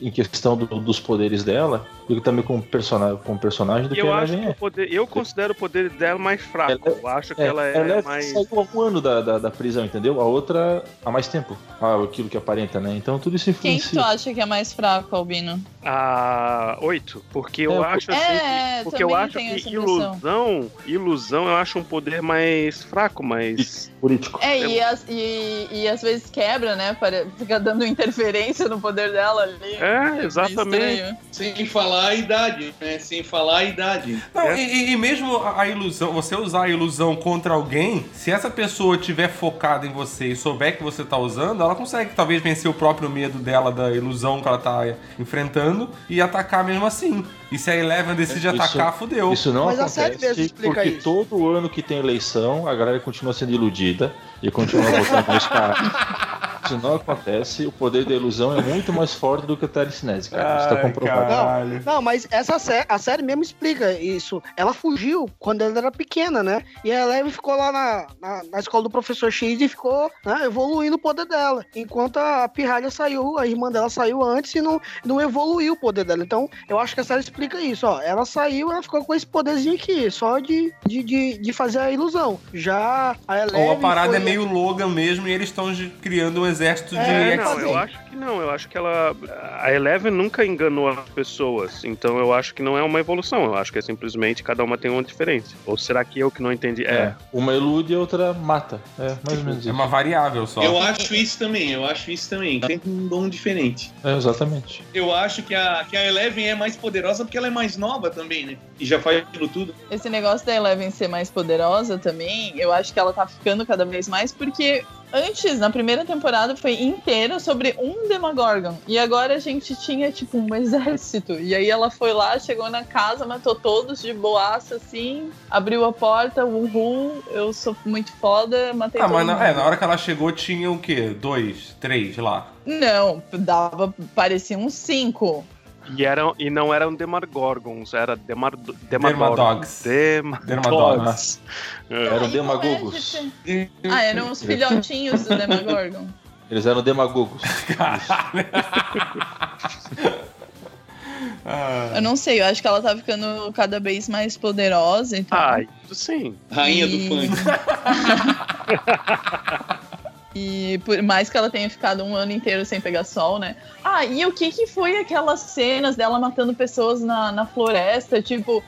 em questão do- dos poderes dela, e também como personagem, como personagem do E que eu a acho é. o poder, eu considero o poder dela mais fraco. Ela- eu acho que É, ela é, ela mais. saiu há um ano da, da, da prisão, entendeu? A outra há mais tempo. Ah, aquilo que aparenta, né? Então tudo isso Quem que tu influencia. acha que é mais fraco, Albino? A 8, porque eu É, acho assim. É, que- porque eu acho que ilusão, ilusão eu acho um poder mais fraco, mas. Político. É, e, as- e, e às vezes quebra, né? Para, fica dando interferência no poder dela ali. É, bem exatamente. Sem falar a idade, né? Sem falar a idade. Não, É. e, e- mesmo a a ilusão, você usar a ilusão contra alguém, se essa pessoa tiver focada em você e souber que você tá usando, ela consegue talvez vencer o próprio medo dela da ilusão que ela tá enfrentando e atacar mesmo assim. E se a Eleven decide Isso- atacar, fudeu. Isso não Mas a acontece série mesmo explica porque isso. todo ano que tem eleição, a galera continua sendo iludida e continua votando mais caras. Isso não acontece, o poder da ilusão é muito mais forte do que a telecinese, cara. Isso tá Ai, comprovado. caralho. Não, mas essa sé a série mesmo explica isso. Ela fugiu quando ela era pequena, né? E a Eleven ficou lá na, na, na escola do professor X e ficou né, evoluindo o poder dela. Enquanto a Pirralha saiu, a irmã dela saiu antes e não, não evoluiu o poder dela. Então, eu acho que a série explica isso, ó. Ela saiu, ela ficou com esse poderzinho aqui, só de, de, de, de fazer a ilusão. Já a Eleven. Ou a parada foi- é meio Logan mesmo e eles estão criando um exército de É, não, X-Men. eu acho que não. Eu acho que ela. A Eleven nunca enganou as pessoas. Então eu acho que não é uma evolução. Eu acho que é simplesmente cada uma tem uma diferença. Ou será que eu que não entendi? É. É. Uma ilude e a outra mata. É, mais ou menos É uma variável só. Eu acho isso também, eu acho isso também. Tem um dom diferente. É, exatamente. Eu acho que a, que a Eleven é mais poderosa porque ela é mais nova também, né? E já faz aquilo tudo. Esse negócio da Eleven ser mais poderosa também, eu acho que ela tá ficando cada vez mais, porque antes, na primeira temporada, foi inteira sobre um Demogorgon. E agora a gente tinha, tipo, um exército. E aí ela foi lá, chegou na casa, matou todos de boaça, assim, abriu a porta, uhul, eu sou muito foda, matei Ah, todo mas na, é, na hora que ela chegou tinha o quê? Dois, três lá. Não, dava, parecia uns cinco. E, eram, e não eram Demargorgons, era Demar. Demardogs. Dermadogs. É. Eram demagogos. é Ah, eram os filhotinhos do Demogorgon. Eles eram demagogos. Ah, Eu não sei, eu acho que ela tá ficando cada vez mais poderosa. Então... Ah, isso sim. Rainha E- do funk. E por mais que ela tenha ficado um ano inteiro sem pegar sol, né? Ah, e o que que foi aquelas cenas dela matando pessoas na, na floresta? Tipo,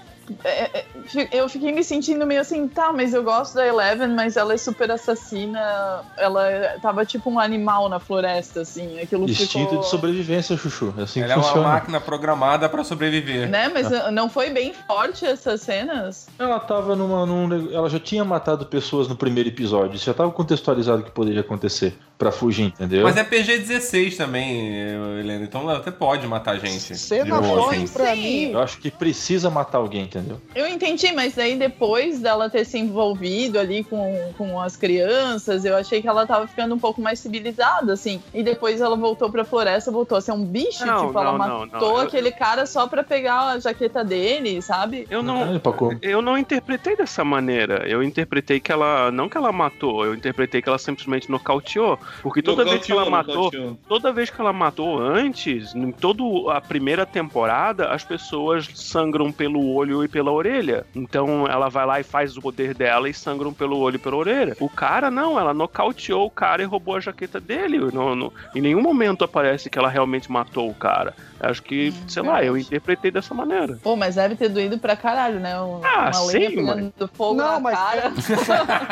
eu fiquei me sentindo meio assim, tá, mas eu gosto da Eleven, mas ela é super assassina. Ela tava tipo um animal na floresta, assim. Aquilo Instinto ficou... de sobrevivência, Chuchu. É assim ela que é uma funciona. máquina programada pra sobreviver. Né? Mas não foi bem forte essas cenas? Ela tava numa. Num, ela já tinha matado pessoas no primeiro episódio. Isso já tava contextualizado o que poderia acontecer pra fugir, entendeu? Mas é PG-16 também, Helena. Então ela até pode matar gente. Cena assim. pra Sim. mim. Eu acho que precisa matar alguém, entendeu? Eu entendi, mas daí depois dela ter se envolvido ali com, com as crianças, eu achei que ela tava ficando um pouco mais civilizada, assim. E depois ela voltou pra floresta, voltou a ser um bicho, Não, tipo, ela não, não, matou não. Eu- aquele cara só pra pegar a jaqueta dele, sabe? Eu não, É, eu não interpretei dessa maneira. Eu interpretei que ela. Não que ela matou, eu interpretei que ela simplesmente nocauteou. Porque toda vez que ela matou. Toda vez que ela matou antes, em toda a primeira temporada, as pessoas sangram pelo olho e pela orelha. Então ela vai lá e faz o poder dela e sangram pelo olho e pela orelha. O cara não, ela nocauteou o cara e roubou a jaqueta dele. Não, não- em nenhum momento aparece que ela realmente matou o cara. Acho que, Hum, sei lá, eu interpretei dessa maneira. Pô, mas deve ter doído pra caralho, né? Um- Ah, uma lenha sim, pegando fogo Não, na mas- cara.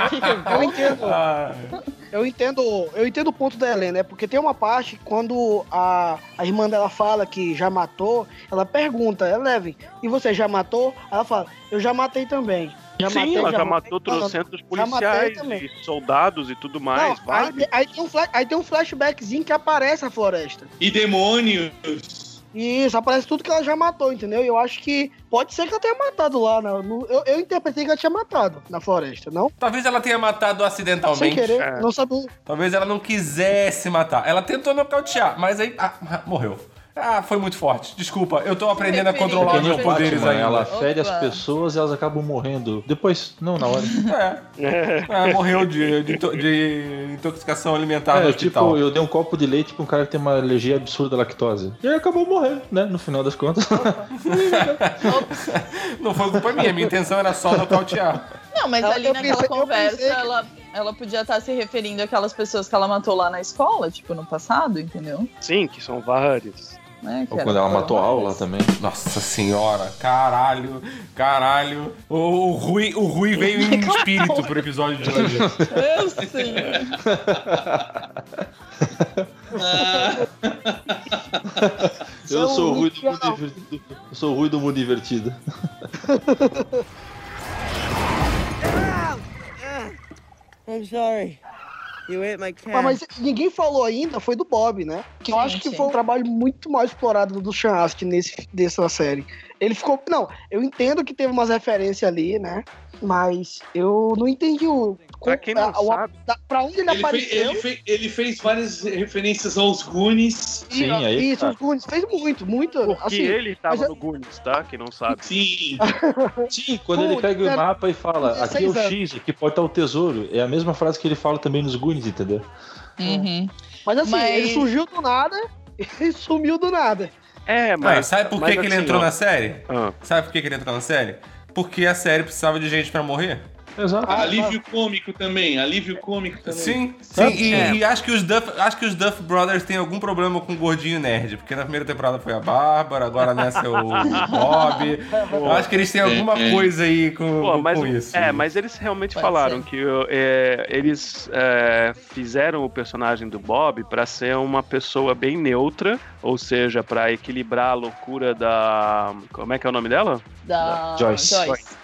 Que Eu entendo. Ah, Eu entendo, eu entendo o ponto da Helena, é porque tem uma parte quando a, a irmã dela fala que já matou, ela pergunta, Eleven, e você já matou? Ela fala, eu já matei também. Já Sim, matei, ela já, matei. matou Não, não, trocentos já policiais e soldados e tudo Não, mais. aí, vale. aí tem um flash, aí tem um flashbackzinho que aparece a floresta. E demônios. E isso, aparece tudo que ela já matou, entendeu? E eu acho que pode ser que ela tenha matado lá. na- no- eu, eu interpretei que ela tinha matado na floresta, não? talvez ela tenha matado Sem acidentalmente. querer, é. não sabia. Talvez ela não quisesse matar. Ela tentou nocautear, mas aí ah, morreu. Ah, foi muito forte. Desculpa, eu tô aprendendo a controlar os meus o poderes ainda. ela fere as pessoas e elas acabam morrendo. Depois, não na hora. É. É, morreu de, de, de intoxicação alimentar no É, hospital. tipo, eu dei um copo de leite pra um cara que tem uma alergia absurda à lactose. E aí acabou morrendo, né? No final das contas. Não foi culpa minha, minha intenção era só nocautear. Não, mas ali naquela pensei- conversa, ela, ela podia estar se referindo àquelas pessoas que ela matou lá na escola, tipo, no passado, entendeu? Sim, que são vários. Né, que Ou quando ela matou a aula várias. também. Nossa senhora, caralho, caralho. O, o, Rui, o Rui veio em espírito pro episódio de hoje. Eu sim. Eu sou o Rui do mundo divertido. Eu sou o Rui do mundo divertido. Sorry. You ate my cat. Ah, mas ninguém falou ainda, foi do Bob, né? Que eu Sim, acho que sim. foi um trabalho muito mal explorado do Sean Astin nesse, dessa série. Ele ficou. Não, eu entendo que teve umas referências ali, né? Mas eu não entendi o. Pra quem não a- sabe- da- pra onde ele, Ele, fez, apareceu. ele, fez, ele fez várias referências aos Goonies. e- Sim, aí Isso, tá. os Goonies fez muito, muito. Porque assim, ele tava mas eu- no Goonies, tá? Quem não sabe. Sim. Sim, quando ele Pô, pega o mapa e fala, aqui é o 16 X, aqui pode estar o tesouro. É a mesma frase que ele fala também nos Goonies, entendeu? Uhum. Mas assim, Mas- ele surgiu do nada e sumiu do nada. É, Mas mas. sabe por que, mas que ele assim, entrou ó, na série? ah, Sabe por que, que ele entrou na série? Porque a série precisava de gente pra morrer. Exato. Ah, alívio cômico também. Alívio cômico também. Sim, sim. E, É. e acho, que os Duff, acho que os Duff Brothers têm algum problema com o gordinho nerd. Porque na primeira temporada foi a Bárbara, agora nessa é o Bob. Eu acho que eles têm alguma É, é. coisa aí com, Pô, com mas, isso. É, mas eles realmente Pode falaram ser. que é, eles é, fizeram o personagem do Bob pra ser uma pessoa bem neutra, ou seja, pra equilibrar a loucura da. Como é que é o nome dela? Da Joyce.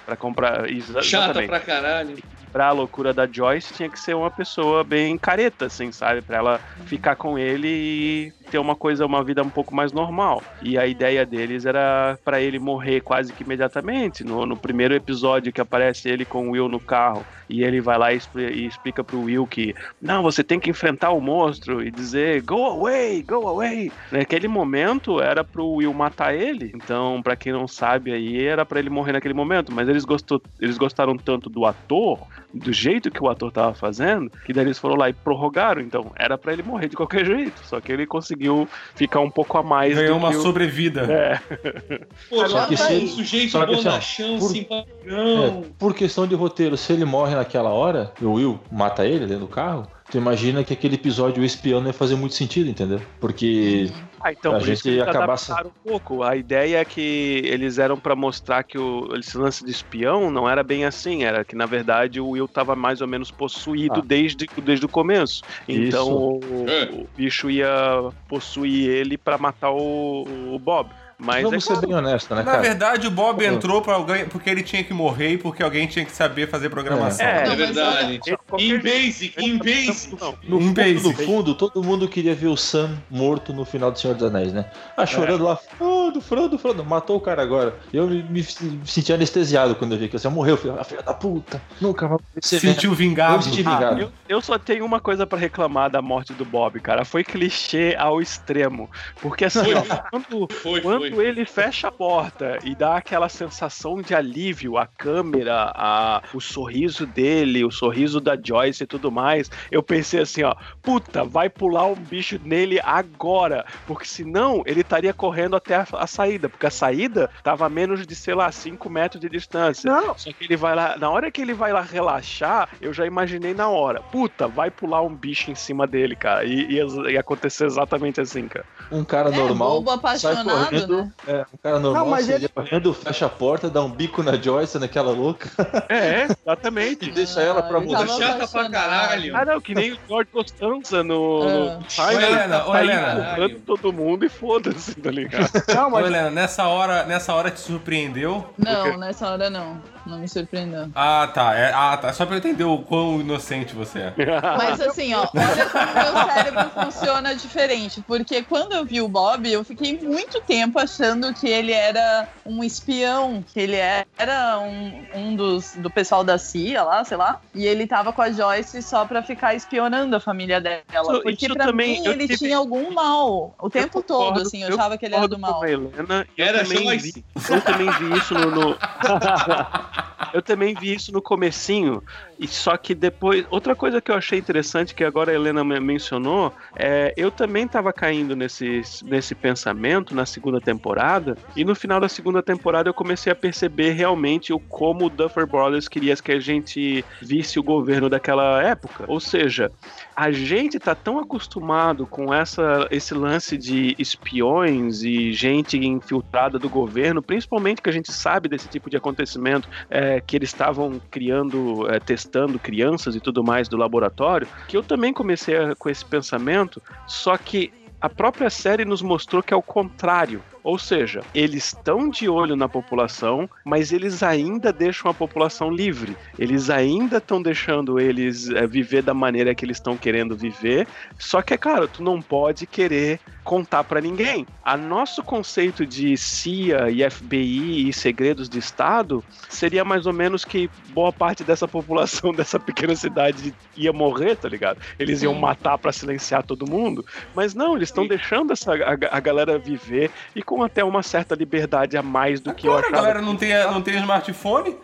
Pra comprar. exa- Chata exatamente. pra caralho. pra loucura da Joyce tinha que ser uma pessoa bem careta, assim, sabe? Pra ela ficar com ele e ter uma coisa, uma vida um pouco mais normal. E a ideia deles era pra ele morrer quase que imediatamente. No, no primeiro episódio que aparece ele com o Will no carro e ele vai lá e, e explica pro Will que não, você tem que enfrentar o monstro e dizer go away, go away. Naquele momento era pro Will matar ele. Então, pra quem não sabe aí, era pra ele morrer naquele momento. Mas eles, gostou, eles gostaram tanto do ator, do jeito que o ator tava fazendo, que daí eles foram lá e prorrogaram. Então, era pra ele morrer de qualquer jeito. Só que ele conseguiu ficar um pouco a mais Ganhou do uma que o... sobrevida. É, Pô, só que que se- um sujeito só que assim, ó, bonachão, por-. É, por questão de roteiro, se ele morre naquela hora, o Will mata ele dentro do carro, tu imagina que aquele episódio o espião não ia fazer muito sentido, entendeu? Porque Ah, então A gente ia acabar um pouco. A ideia é que eles eram pra mostrar que o, esse lance de espião não era bem assim, era que na verdade o Will tava mais ou menos possuído Ah. desde, desde o começo. Então o, o bicho ia possuir ele pra matar o, o Bob. Mas vamos é ser claro, bem honestos, né, Na cara? verdade, o Bob entrou pra alguém porque ele tinha que morrer e porque alguém tinha que saber fazer programação. É. É, mas verdade. Em basic, em basic. Não, No Em fundo, basic. no fundo, todo mundo queria ver o Sam morto no final do Senhor dos Anéis, né? Ah, chorando lá, Frodo, Frodo, Frodo, matou o cara agora. Eu me, me senti anestesiado quando eu vi que você morreu. Eu falei, ah, filha da puta, nunca vai acontecer. Se sentiu vingado. Eu senti Ah, vingado. eu, eu só tenho uma coisa pra reclamar da morte do Bob, cara. Foi clichê ao extremo. Porque assim, ó, quando, Foi, quando foi. ele fecha a porta e dá aquela sensação de alívio, a câmera, a, o sorriso dele, o sorriso da Joyce e tudo mais, eu pensei assim, ó, puta, vai pular um bicho nele agora, porque senão ele estaria correndo até a, a saída, porque a saída tava a menos de, sei lá, 5 metros de distância. Não, Só que ele vai lá, na hora que ele vai lá relaxar, eu já imaginei na hora, puta, vai pular um bicho em cima dele, cara, e ia, ia acontecer exatamente assim, cara. Um cara É, normal bobo sai apaixonado, correndo, né? é, um cara normal Não, mas sai ele- correndo, fecha a porta, dá um bico na Joyce, naquela louca, É, exatamente. e deixa ela pra Ah, tava Chata pra caralho. Ah, não, que nem o George Costanza no, Ah. Ô, Simon, Helena, ô, tá aí Helena. todo mundo e foda-se, tá ligado? não, Não, Ô, mas Helena, nessa hora, nessa hora te surpreendeu? Não, nessa hora não. Não me surpreendeu. Ah, tá. É, ah, tá. Só pra eu entender o quão inocente você é. Mas assim, ó, olha como meu cérebro funciona diferente. Porque quando eu vi o Bob, eu fiquei muito tempo achando que ele era um espião, que ele era um, um dos do pessoal da CIA lá, sei lá. E ele tava com a Joyce só pra ficar espionando a família dela. Isso- porque isso pra também, mim eu ele tive- tinha algum mal. O tempo todo, concordo, assim, eu achava que ele era do mal. Helena. Eu Era também Joyce. vi, eu também vi isso no, no- eu também vi isso no comecinho e só que depois outra coisa que eu achei interessante que agora a Helena me- mencionou é eu também estava caindo nesse, nesse pensamento na segunda temporada e no final da segunda temporada eu comecei a perceber realmente o como o Duffer Brothers queria que a gente visse o governo daquela época. Ou seja a gente tá tão acostumado com essa, esse lance de espiões e gente infiltrada do governo, principalmente que a gente sabe desse tipo de acontecimento, é, que eles estavam criando, é, testando crianças e tudo mais do laboratório, que eu também comecei a- com esse pensamento, só que a própria série nos mostrou que é o contrário. Ou seja, eles estão de olho na população, mas eles ainda deixam a população livre. Eles ainda estão deixando eles é, viver da maneira que eles estão querendo viver. Só que, é claro, tu não pode querer contar pra ninguém. A nosso conceito de CIA e FBI e segredos de Estado seria mais ou menos que boa parte dessa população dessa pequena cidade ia morrer, tá ligado? Eles iam matar pra silenciar todo mundo. Mas não, eles estão deixando essa, a, a galera viver e com até uma certa liberdade a mais do que eu Agora a achava. galera não tem, não tem smartphone?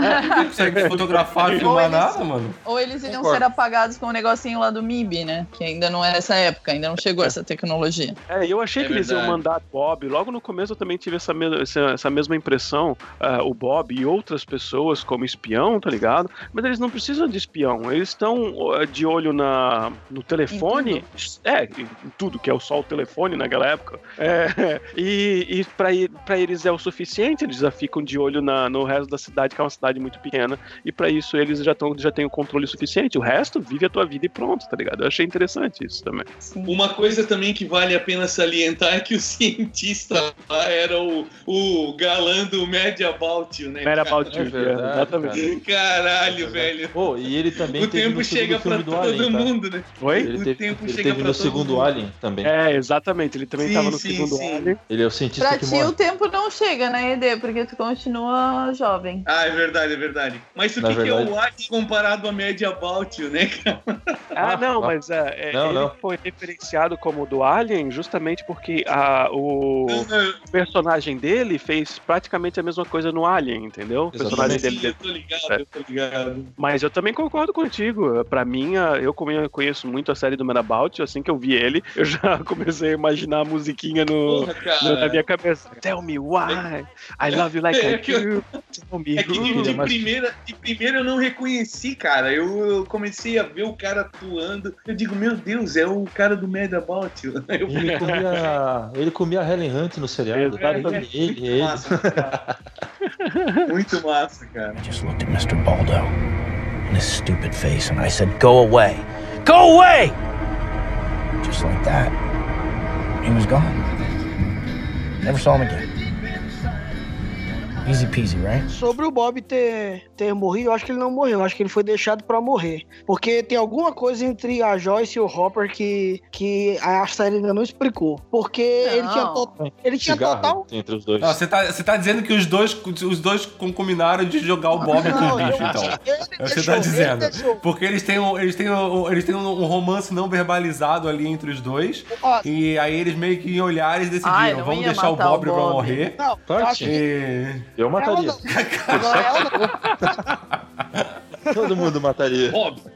Não consegue fotografar, Ou filmar eles- nada, mano. Ou eles iriam Concordo. ser apagados com o negocinho lá do MIB, né? Que ainda não é essa época, ainda não chegou essa tecnologia. É, eu achei É que eles iam verdade. mandar Bob. Logo no começo eu também tive essa, me- essa, essa mesma impressão. ah, o Bob e outras pessoas como espião, tá ligado? Mas eles não precisam de espião. Eles estão ah, de olho na, no telefone. É, em tudo, que é só o telefone naquela época. É, e e pra, pra eles é o suficiente. Eles já ficam de olho na- no resto da cidade, que é uma cidade muito pequena. E pra isso eles já, tão, já têm o controle suficiente. O resto, vive a tua vida e pronto, tá ligado? Eu achei interessante isso também. Sim. Uma coisa também que vale a pena salientar é que o cientista lá era o, o galã do About You, né? Era cara? about you, É verdade, exatamente. Caralho, velho. Pô, e ele também O tempo chega pra todo Alien, tá? mundo, né? Oi? Ele O teve, tempo ele chega teve no todo segundo mundo. Alien também. É, exatamente. Ele também Sim, tava no sim, segundo sim. Alien. Ele é o cientista Pra que ti morre. o tempo não chega, né, ED? Porque tu continua jovem. Ah, é verdade, é verdade. Mas o que, que é verdade- o Alien comparado a Mad About You, né, cara? Ah, não, mas é, é, Não, ele não. foi referenciado como o do Alien justamente porque a, o personagem dele fez praticamente a mesma coisa no Alien, entendeu? O personagem dele. Eu tô ligado, eu tô ligado. Mas eu também concordo contigo. Pra mim, eu conheço muito a série do Madabout. Assim que eu vi ele, eu já comecei a imaginar a musiquinha no, Porra, no- na minha cabeça. Tell me why I love you like É I que do. Tell me É que de, é mais- primeira, de primeira eu não reconheci, cara. Eu, eu comecei a ver o cara atuando. Eu digo, meu Deus, é o cara do Mad About You. Eu falei, Ele comia, ele comia a Helen Hunt no seriado. Exatamente. Tá? Ele, ele, muito ele. massa, cara. Muito massa, cara. I just looked at Mr. Baldo and his stupid face and I said, Go away! Go away! Just like that, he was gone. Never saw him again. Easy peasy, right? Sobre o Bob ter, ter morrido, eu acho que ele não morreu. Eu acho que ele foi deixado pra morrer. Porque tem alguma coisa entre a Joyce e o Hopper que, que a série ainda não explicou. Porque ele Não. tinha, to- ele tinha Cigarro total. entre os dois. Não, você tá, você tá dizendo que os dois, os dois com- combinaram de jogar o Bob com o bicho, então. ele É o que você tá ele dizendo. deixou. Porque eles têm, um, eles, têm um, eles têm um romance não verbalizado ali entre os dois. Ó, E aí eles meio que em olhares decidiram, Ai, vamos deixar o matar o Bob, pra Bob. morrer. Não, eu Claro acho que que E... Eu mataria. ela não. Agora ela não. Todo mundo mataria. Óbvio.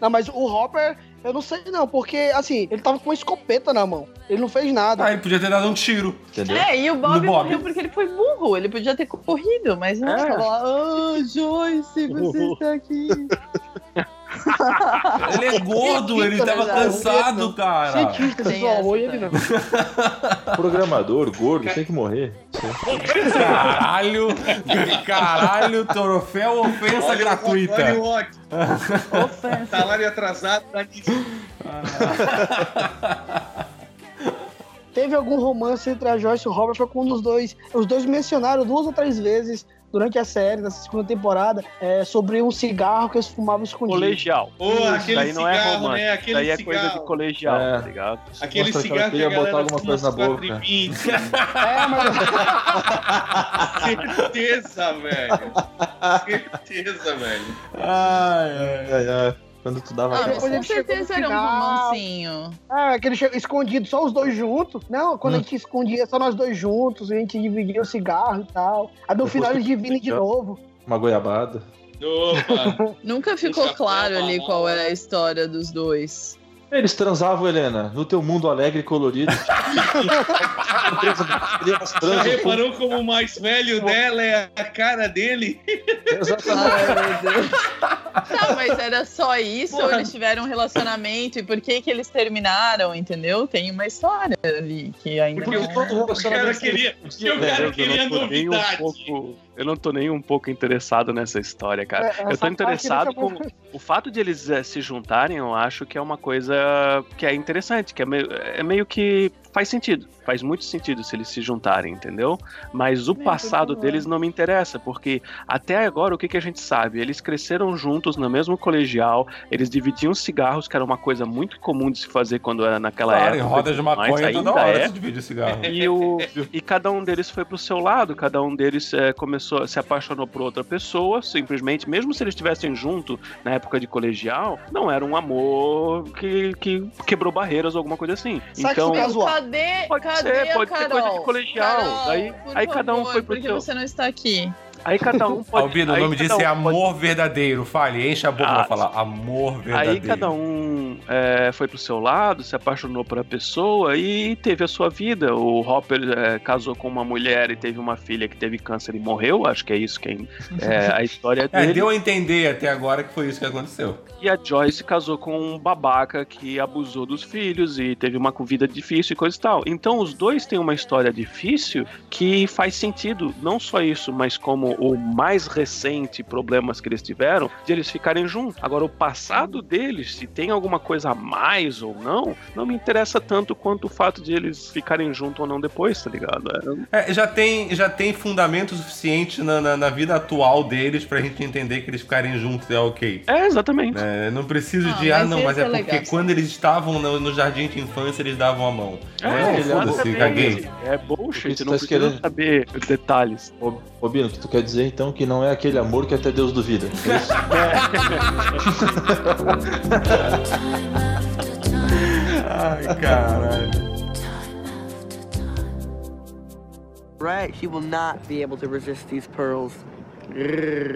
Não, mas o Hopper, eu não sei não, porque assim, ele tava com uma escopeta na mão. Ele não fez nada. Ah, ele podia ter dado um tiro. Entendeu? É, e o Bob, Bob. morreu porque ele foi burro. Ele podia ter corrido, mas não É. tava lá. Ah, Joyce, você está aqui. Ele é gordo, ele Cientista, tava né, cansado, cara. Cientista, só olho ele não. Programador, gordo, tem que morrer. Caralho, caralho, troféu ofensa Olha, gratuita. Olha o ódio. Ofensa. Salário atrasado, tá nisso. teve algum romance entre a Joyce e o Robert, foi com um dos dois. Os dois mencionaram duas ou três vezes durante a série, nessa segunda temporada, é, sobre um cigarro que eles fumavam escondido. Colegial. Ô, aquele daí não é cigarro, romance. né? Aquele daí é cigarro. coisa de colegial, É. tá ligado? Aquele ela cigarro que queria a galera botar alguma coisa na boca. É, mas Certeza, velho. Certeza, velho. Ai, ai, ai. Quando tu dava Ah, depois com certeza era um romancinho. é, aquele escondido, só os dois juntos. Não, quando Hum. a gente escondia só nós dois juntos, a gente dividia o cigarro e tal. Aí no Depois final eles dividem de novo. uma goiabada. Opa. Nunca ficou claro ali qual era a história dos dois. Eles transavam, Helena, no teu mundo alegre e colorido. Já reparou como o mais velho dela é a cara dele? Exatamente. Tá, mas era só isso ou Porra. eles tiveram um relacionamento e por que que eles terminaram, entendeu? Tem uma história ali que ainda Porque não... o, o cara queria, porque o cara Eu queria nem um novidade. pouco, eu não tô nem um pouco interessado nessa história, cara. É, eu tô interessado com o fato de eles eh, se juntarem. Eu acho que é uma coisa que é interessante, que é meio, é meio que faz sentido. Faz muito sentido se eles se juntarem, entendeu? Mas o por passado favor. deles não me interessa, porque até agora o que, que a gente sabe? Eles cresceram juntos no mesmo colegial, eles dividiam cigarros, que era uma coisa muito comum de se fazer quando era naquela Claro, em época. rodas de mas maconha toda ainda hora é. se divide o cigarro. E, o, e cada um deles foi pro seu lado, cada um deles eh, começou, se apaixonou por outra pessoa, simplesmente, mesmo se eles estivessem junto na época de colegial, não era um amor que, que quebrou barreiras ou alguma coisa assim. Sexo então, casual. Cadê, Pode cadê ser, pode ser Carol? coisa de colegial. Carol, Aí- aí cada um favor, foi pro Por que seu- você não está aqui? Aí cada um pode. Albino, o nome disso é um pode- amor verdadeiro. Fale, enche a boca Ah, pra falar amor verdadeiro. Aí cada um é, foi pro seu lado, se apaixonou por a pessoa e teve a sua vida. O Hopper é, casou com uma mulher e teve uma filha que teve câncer e morreu. Acho que é isso que é, é a história É, dele. deu a entender até agora que foi isso que aconteceu. E a Joyce casou com um babaca que abusou dos filhos e teve uma vida difícil e coisa e tal. Então os dois têm uma história difícil que faz sentido, não só isso, mas como o mais recente problemas que eles tiveram, de eles ficarem juntos. Agora, o passado deles, se tem alguma coisa a mais ou não, não me interessa tanto quanto o fato de eles ficarem juntos ou não depois, tá ligado? É, É, já, tem, já tem fundamento suficiente na, na, na vida atual deles pra gente entender que eles ficarem juntos é ok. é exatamente. É, não preciso Ah, de, ah, mas não, mas é é porque legal, quando eles estavam no, no jardim de infância, eles davam a mão. É, É, foda-se, exatamente. caguei. É O bullshit, não tá precisa querendo? saber detalhes. Ô, Bino, que tu quer dizer então que não é aquele amor que até Deus duvida. É isso? Ai, caralho. Right, she will not be able to resist these pearls.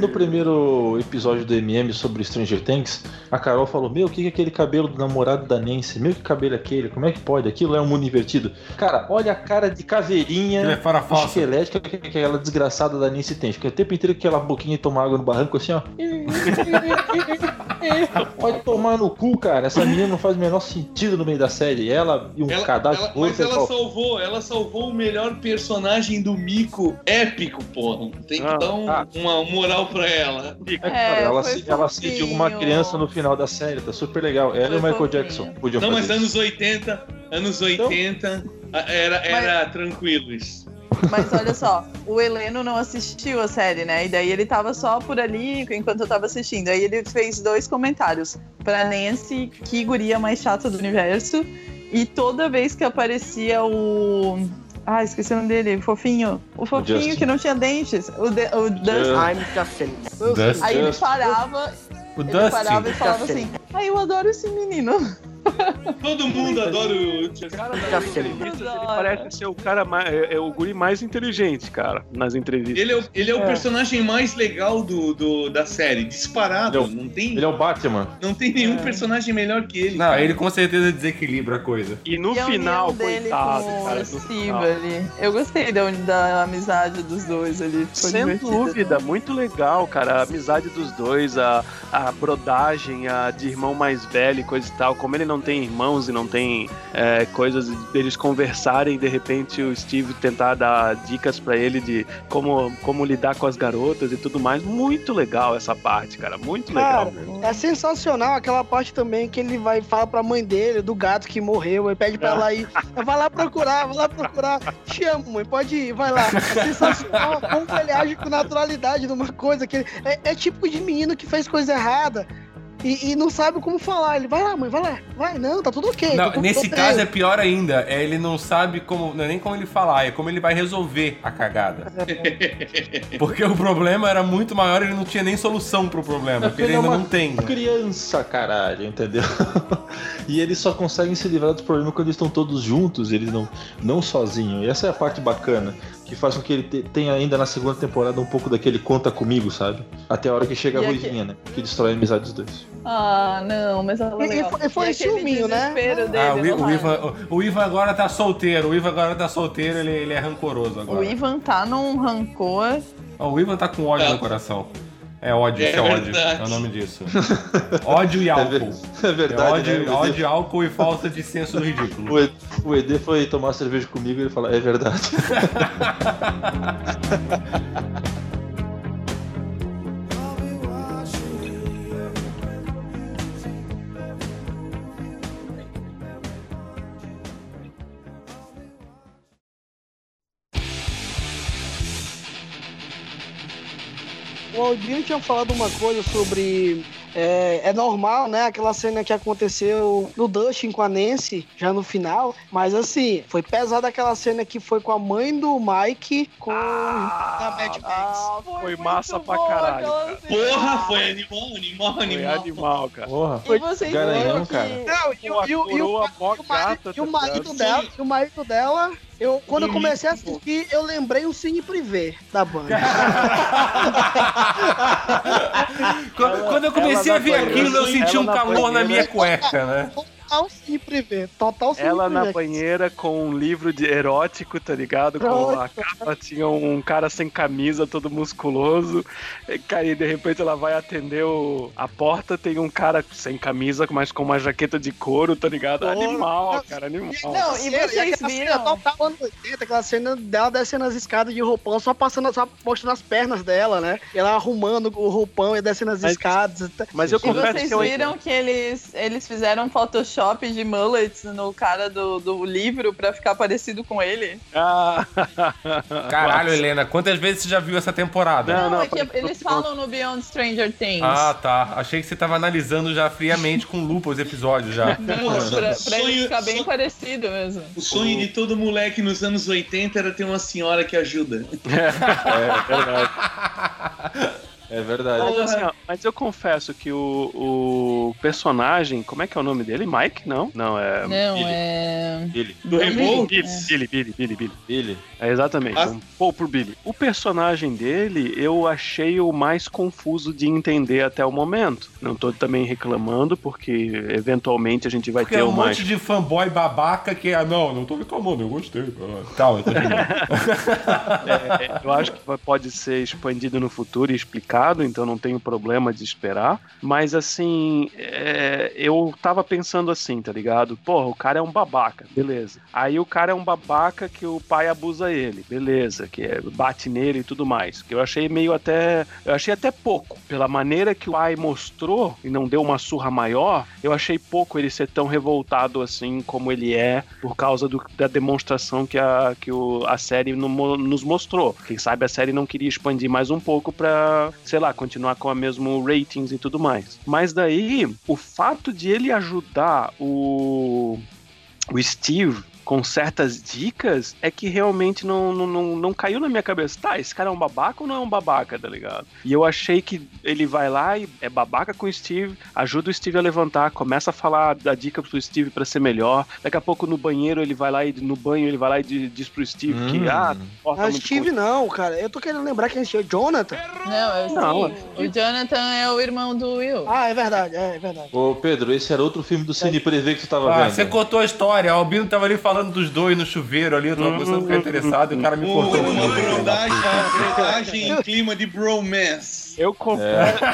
No primeiro episódio do MM sobre Stranger Things, a Carol falou: Meu, o que é aquele cabelo do namorado da Nancy? Meu, que cabelo é aquele? Como é que pode? Aquilo é um mundo invertido. Cara, olha a cara de caveirinha é esquelética que que aquela desgraçada da Nancy tem. Fica o tempo inteiro com aquela boquinha e tomar água no barranco assim, ó. Pode tomar no cu, cara. Essa menina não faz o menor sentido no meio da série. Ela e um Ela, cadáver ela- mas ela pau. salvou, ela salvou o melhor personagem do Mico épico, porra. Tem que Ah, dar um- ah. Uma moral pra ela. É, ela, foi se- ela assistiu uma criança no final da série, tá super legal. Ela e o Foi Michael fofinho. Jackson podiam Não, mas anos isso. 80, anos 80, a- era, era tranquilo isso. Mas olha só, o Heleno não assistiu a série, né? E daí ele tava só por ali enquanto eu tava assistindo. Aí ele fez dois comentários. Pra Nancy, que guria mais chata do universo. E toda vez que aparecia o. Ah, esqueci o nome dele, o fofinho. O fofinho que não tinha dentes. O, de, o Dustin. I'm Justin. Dustin. Aí ele parava, O ele Dustin. parava e falava assim: Ai, eu adoro esse menino. Todo mundo adora o. O cara das Justin. entrevistas, ele parece ser o cara mais, é, é o guri mais inteligente, cara, nas entrevistas. Ele é, o- ele é o É. personagem mais legal do, do- da série, disparado. Ele é o- Não tem, Ele é o Batman. não tem nenhum É. personagem melhor que ele. Não, cara. ele com certeza desequilibra a coisa. E no e a final, coitado, com cara, final. ali. Eu gostei da, da amizade dos dois ali. Ficou Sem dúvida, muito legal, cara. A amizade dos dois, a, a brodagem, a de irmão mais velho e coisa e tal. Como ele não não tem irmãos e não tem é, coisas deles conversarem e de repente o Steve tentar dar dicas pra ele de como, como lidar com as garotas e tudo mais. Muito legal essa parte, cara. Muito legal. Cara, é sensacional aquela parte também que ele vai falar pra mãe dele, do gato que morreu, ele pede pra ela ir. Vai lá procurar, vai lá procurar. Te amo, mãe, pode ir, vai lá. É sensacional como ele age com naturalidade numa coisa que ele, é, é tipo de menino que fez coisa errada. E, e não sabe como falar. Ele vai lá, mãe, vai lá. Vai, não, tá tudo ok. Não, nesse bem. caso é pior ainda. É ele não sabe como. Não é nem como ele falar, é como ele vai resolver a cagada. Porque o problema era muito maior, ele não tinha nem solução pro problema, porque ele é ainda uma não tem. criança, caralho, entendeu? e eles só conseguem se livrar dos problemas quando eles estão todos juntos, eles não, não sozinhos. E essa é a parte bacana, que faz com que ele te- tenha ainda na segunda temporada um pouco daquele conta comigo, sabe? Até a hora que chega a E aqui- Ruivinha, né? Que destrói a amizade dos dois. Ah, não, mas ela E- e legal. foi- foi E aquele ciúminho, né? desespero Dele, Ah, o, o. Ivan, o, o Ivan agora tá solteiro. O Ivan agora tá solteiro, ele, ele é rancoroso agora. O Ivan tá num rancor. Ó, o Ivan tá com ódio É. no coração. É ódio, É isso é ódio. É o nome disso. ódio e É, álcool. é É verdade, ódio, né? ódio, álcool e falta de senso do ridículo. O Ed, o ED foi tomar cerveja comigo e ele fala, é verdade. O Aldrinho tinha falado uma coisa sobre. É, é normal, né? Aquela cena que aconteceu no Dustin com a Nancy, já no final. Mas assim, foi pesada aquela cena que foi com a mãe do Mike com a Mad Max. Ah, Foi muito massa pra boa caralho, cara. Porra, foi animal, animal, Foi animal. animal, cara. Porra. E vocês Garanhão, viram que... cara. Não, e, o- e e o- e marido, dela, e o marido dela, eu, quando eu comecei a assistir, eu lembrei o Cine Privé da banda. Quando, quando eu comecei a ver aquilo, eu senti um calor na minha cueca, né? Total Cine Privé, total Cine Ela na banheira com um livro de erótico, tá ligado? Com a capa tinha um cara sem camisa, todo musculoso. E, cara, e de repente ela vai atender o- a porta, tem um cara sem camisa, mas com uma jaqueta de couro, tá ligado? Porra. Animal, cara, animal. Não, e vocês viram? Cena total anos 80, aquela cena dela descendo as escadas de roupão, só passando, só mostrando as pernas dela, né? E ela arrumando o roupão e descendo as Mas- escadas. Mas eu E confesso vocês que eu viram que eles, eles fizeram um Photoshop de mullets no cara do, do livro pra ficar parecido com ele? Ah, Caralho, Helena, quantas vezes você já viu essa temporada? Não, não, é que eles falam no Beyond Stranger Things. Ah, tá. Achei que você tava analisando já friamente com lupa os episódios já. Nossa, pra, o pra ele sonho, ficar bem sonho- parecido mesmo. o sonho de todo moleque nos anos 80 era ter uma senhora que ajuda. é verdade. É verdade. Mas, assim, ó, mas eu confesso que o, o personagem, como é que é o nome dele? Mike? Não? Não, é. Não, Billy. é. Billy. Do Revolt? Billy, Billy, Billy, Billy, Billy. Billy. É exatamente, Ah. um Paul por Billy. O personagem dele eu achei o mais confuso de entender até o momento. Não tô também reclamando, porque eventualmente a gente vai Porque ter é um uma. monte de fanboy babaca que é. Não, não tô reclamando, eu gostei. Tal, eu tô É, eu acho que pode ser expandido no futuro e explicado, então não tenho problema de esperar. Mas assim, é, eu tava pensando assim, tá ligado? Porra, o cara é um babaca, beleza. Aí o cara é um babaca que o pai abusa ele, beleza, que é, bate nele e tudo mais. Que eu achei meio até. Eu achei até pouco. Pela maneira que o pai mostrou e não deu uma surra maior, eu achei pouco ele ser tão revoltado assim como ele é, por causa do- da demonstração que a, que o, a série no- nos mostrou. Quem sabe a série não queria expandir mais um pouco pra, sei lá, continuar com a mesmo ratings e tudo mais. Mas daí, o fato de ele ajudar o, o Steve com certas dicas é que realmente não, não, não, não caiu na minha cabeça. Tá, esse cara é um babaca ou não é um babaca, tá ligado? E eu achei que ele vai lá e é babaca com o Steve, ajuda o Steve a levantar, começa a falar da dica pro Steve pra ser melhor. Daqui a pouco no banheiro ele vai lá e no banho ele vai lá e di- diz pro Steve que, Hum. ah, porta Não, muito Steve não, cara. Eu tô querendo lembrar quem é o Jonathan. Não, é o Não, Steve. O Jonathan é o irmão do Will. Ah, é verdade, é, é verdade. Ô, Pedro, esse era outro filme do Cine Prevê que tu tava Ah, vendo. você contou a história. O Albino tava ali falando dos dois no chuveiro ali. Eu tava começando a ficar interessado e o cara me cortou. Brodagem em clima de bromance. Eu confesso,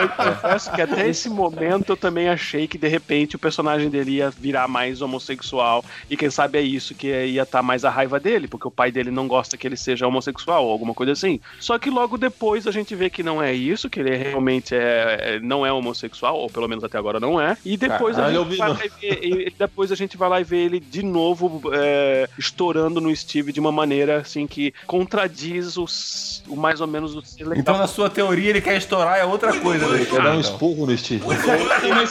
eu confesso que até esse momento eu também achei que de repente o personagem dele ia virar mais homossexual e quem sabe é isso que ia estar mais a raiva dele, porque o pai dele não gosta que ele seja homossexual ou alguma coisa assim. Só que logo depois a gente vê que não é isso, que ele realmente é, é- não é homossexual, ou pelo menos até agora não é. E depois, a, Caralho, gente eu vi, vai ver, depois a gente vai lá e vê ele de novo é, estourando no Steve de uma maneira assim que contradiz os, o mais ou menos o. Então, na sua teoria, ele quer estourar é outra coisa, né? Quer dar um Então. esporro no Steve. mas,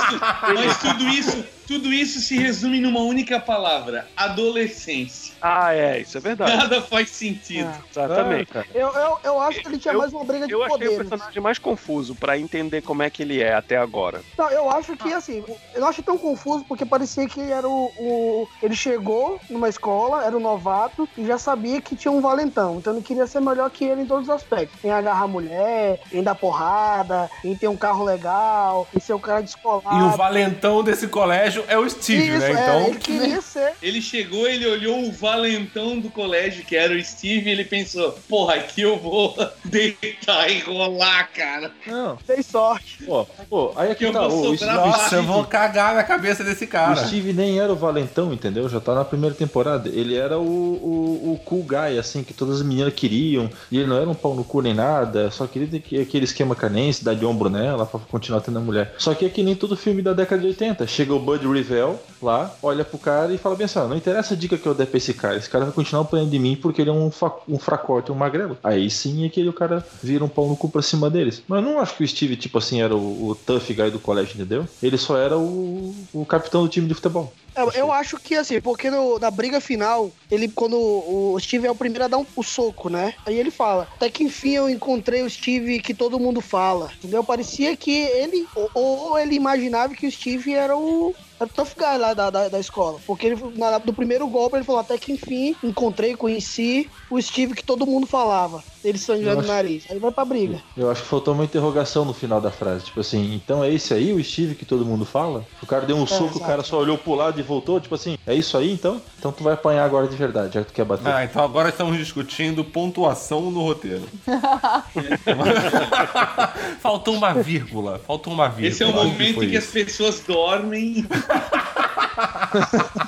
mas tudo isso, tudo isso se resume numa única palavra: adolescência. Ah, é, isso é verdade. Nada faz sentido. Exatamente. Eu, eu, eu acho que ele tinha Eu- mais uma briga de Eu achei o poderes. personagem mais confuso pra entender como é que ele é até agora. Não, eu acho que assim, eu não achei tão confuso porque parecia que era o, o- Ele chegou numa escola, era um novato e já sabia que tinha um valentão. Então ele queria ser melhor que ele em todos os aspectos. Em agarrar mulher, em dar porrada, em ter um carro legal, em ser um cara descolado. E o valentão desse colégio é o Steve, Isso, né? é, Então. ele queria ser. Ele chegou, ele olhou o valentão do colégio, que era o Steve, e ele pensou: porra, aqui eu vou deitar e rolar, cara. Não, Tem sorte. pô, pô, aí aqui Eu tá. vou O, Steve- Nossa, eu vou cagar na cabeça desse o cara. Steve nem era o valentão, entendeu? Já tá na primeira temporada. Ele era o, o, o cool guy, assim, que todas as meninas queriam. E ele não era um pau no cu nem nada. Só queria ter que- aquele esquema canense, dar de ombro nela pra continuar tendo a mulher. Só que é que nem todo filme da década de 80. Chega o Bud Revell lá, olha pro cara e fala bem assim: ó, não interessa a dica que eu der pra esse cara. Esse cara vai continuar apanhando de mim porque ele é um, um fracote, um magrelo. Aí sim é que o cara vira um pau no cu pra cima deles. Mas eu não acho que o Steve, tipo assim, era o, o tough guy do colégio, entendeu? Ele só era o, o capitão do time de futebol. É, eu acho que assim, porque no- na briga final, ele, quando o Steve é o primeiro a dar um, o soco, né? Aí ele fala: Até que enfim eu encontrei o Steve que todo mundo fala. Entendeu? Parecia que ele, ou, ou ele imaginava que o Steve era o. Era o tough guy lá da, da, da escola. Porque ele, na, no primeiro golpe ele falou: Até que enfim encontrei, conheci o Steve que todo mundo falava. Ele sangrando Eu o acho- nariz. Aí vai pra briga. Eu acho que faltou uma interrogação no final da frase. Tipo assim, então é esse aí o Steve que todo mundo fala? O cara deu um soco, o cara só olhou pro lado e voltou. Tipo assim, é isso aí então? Então tu vai apanhar agora de verdade, já que tu quer bater. Ah, então agora estamos discutindo pontuação no roteiro. Faltou uma vírgula. Faltou uma vírgula. Esse é o momento em que as isso. pessoas dormem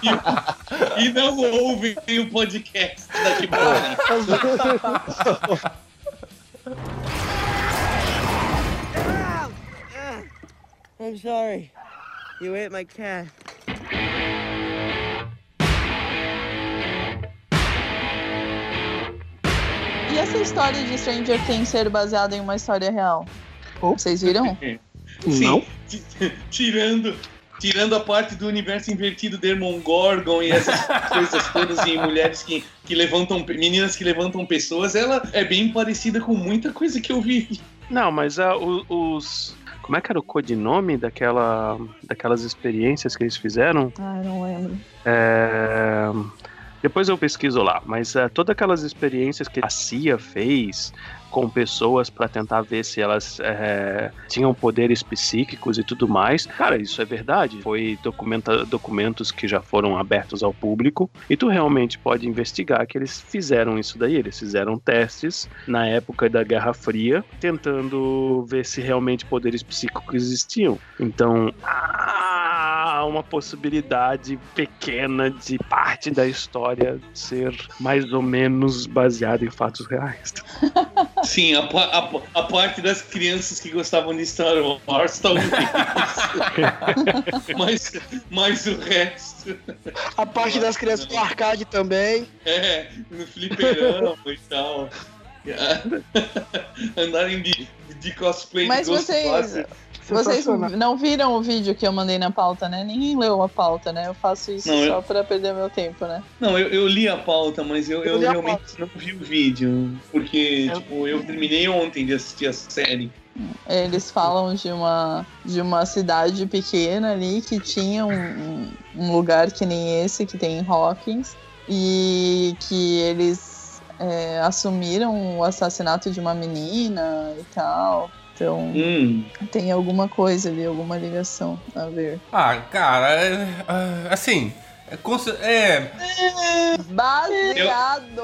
e, e não ouvem o podcast daqui pra I'm sorry. You ate my cat. E essa história de Stranger Things ser baseada em uma história real? Vocês viram? Sim, ti- tirando, tirando a parte do universo invertido Gorgon e essas coisas todas em mulheres que, que levantam, meninas que levantam pessoas, ela é bem parecida com muita coisa que eu vi. Não, mas ah, o- os. Como é que era o codinome daquela, daquelas experiências que eles fizeram? Ai, não lembro. É, Depois eu pesquiso lá, mas é, todas aquelas experiências que a CIA fez com pessoas para tentar ver se elas é, tinham poderes psíquicos e tudo mais, cara, isso é verdade. Foi documenta, documentos que já foram abertos ao público e tu realmente pode investigar que eles fizeram isso daí. Eles fizeram testes na época da Guerra Fria, tentando ver se realmente poderes psíquicos existiam. Então, há uma possibilidade pequena de parte da história ser mais ou menos baseada em fatos reais. Sim, a, a a parte das crianças que gostavam de Star Wars, talvez. mas, mas o resto. A parte das crianças do arcade também. É, no fliperama e tal. Andarem de, de cosplay Mas de vocês. Vocês não viram o vídeo que eu mandei na pauta, né? Ninguém leu a pauta, né? Eu faço isso Não, eu- só pra perder meu tempo, né? Não, eu, eu li a pauta, mas eu, eu Eu realmente não vi o vídeo. Porque, tipo, eu terminei ontem de assistir a série. Eles falam de uma, de uma cidade pequena ali que tinha um, um- um lugar que nem esse que tem em Hawkins e que eles é, assumiram o assassinato de uma menina e tal. Então Hum, tem alguma coisa ali, alguma ligação a ver. Ah, cara, é, ah, assim, É, é, Baseado.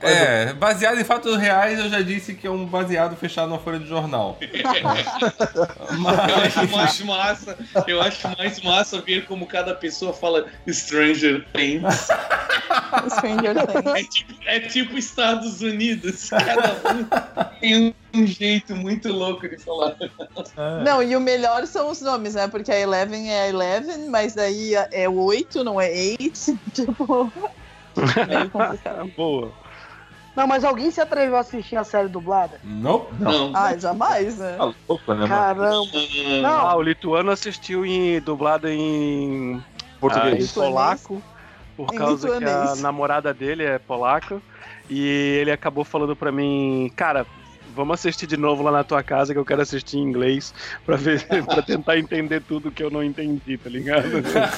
É, baseado em fatos reais, eu já disse que é um baseado fechado na folha de jornal. Eu acho mais massa, eu acho mais massa ver como cada pessoa fala Stranger Things. Stranger Things. É tipo, é tipo Estados Unidos. Cada um tem um jeito muito louco de falar. Não, e o melhor são os nomes, né? Porque a Eleven é a Eleven, mas daí é 8, não é 8. Tipo. Meio complicado. Boa. Não, mas alguém se atreveu a assistir a série dublada? Nope. Não. Ah, jamais, né? Tá louco, né, mano? Caramba. Ah, Não, o lituano assistiu em dublada em Português. ah, em polaco, por Em causa que a lituanês. namorada dele é polaca. E ele acabou falando pra mim, cara, vamos assistir de novo lá na tua casa que eu quero assistir em inglês pra ver, para tentar entender tudo que eu não entendi, tá ligado?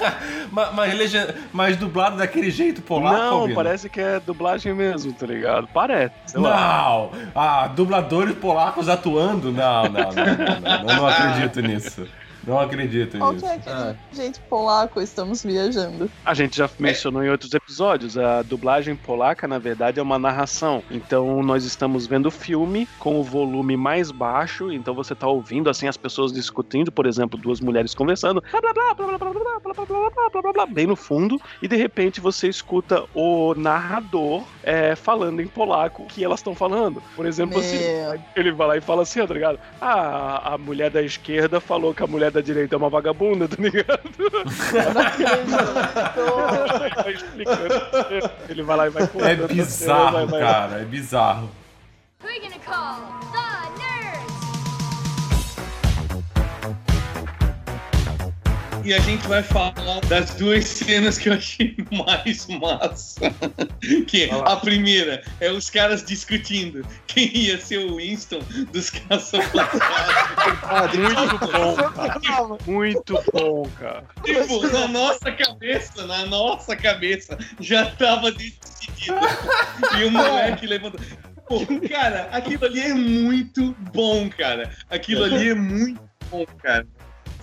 mas, mas, legenda- mas dublado daquele jeito polaco, não, Albino? parece que é dublagem mesmo, tá ligado? Parece. Não! Ah, dubladores polacos atuando? Não, não, não, não, não, eu não acredito nisso. Não acredito Qual nisso. que é jeito polaco? Estamos viajando. A gente já mencionou em outros episódios, a dublagem polaca, na verdade, é uma narração. Então nós estamos vendo o filme com o volume mais baixo, então você tá ouvindo assim as pessoas discutindo, por exemplo, duas mulheres conversando, blá blá blá blá blá blá blá blá blá blá blá blá blá blá, bem no fundo, e de repente você escuta o narrador é, falando em polaco o que elas estão falando. Por exemplo, assim, Meu. ele vai lá e fala assim, ó, tá ligado? Ah, a mulher da esquerda falou que a mulher da direita é uma vagabunda, tá ligado? Explicando. Ele vai lá e vai É contando, bizarro, vai- vai- cara, é bizarro. E a gente vai falar das duas cenas que eu achei mais massa. Que a primeira é os caras discutindo quem ia ser o Winston dos caça-fantasmas. Muito bom, cara. Muito bom, cara. Tipo, na nossa cabeça, na nossa cabeça, já tava decidido. E o moleque levantou. Pô, cara, aquilo ali é muito bom, cara. Aquilo ali é muito bom, cara.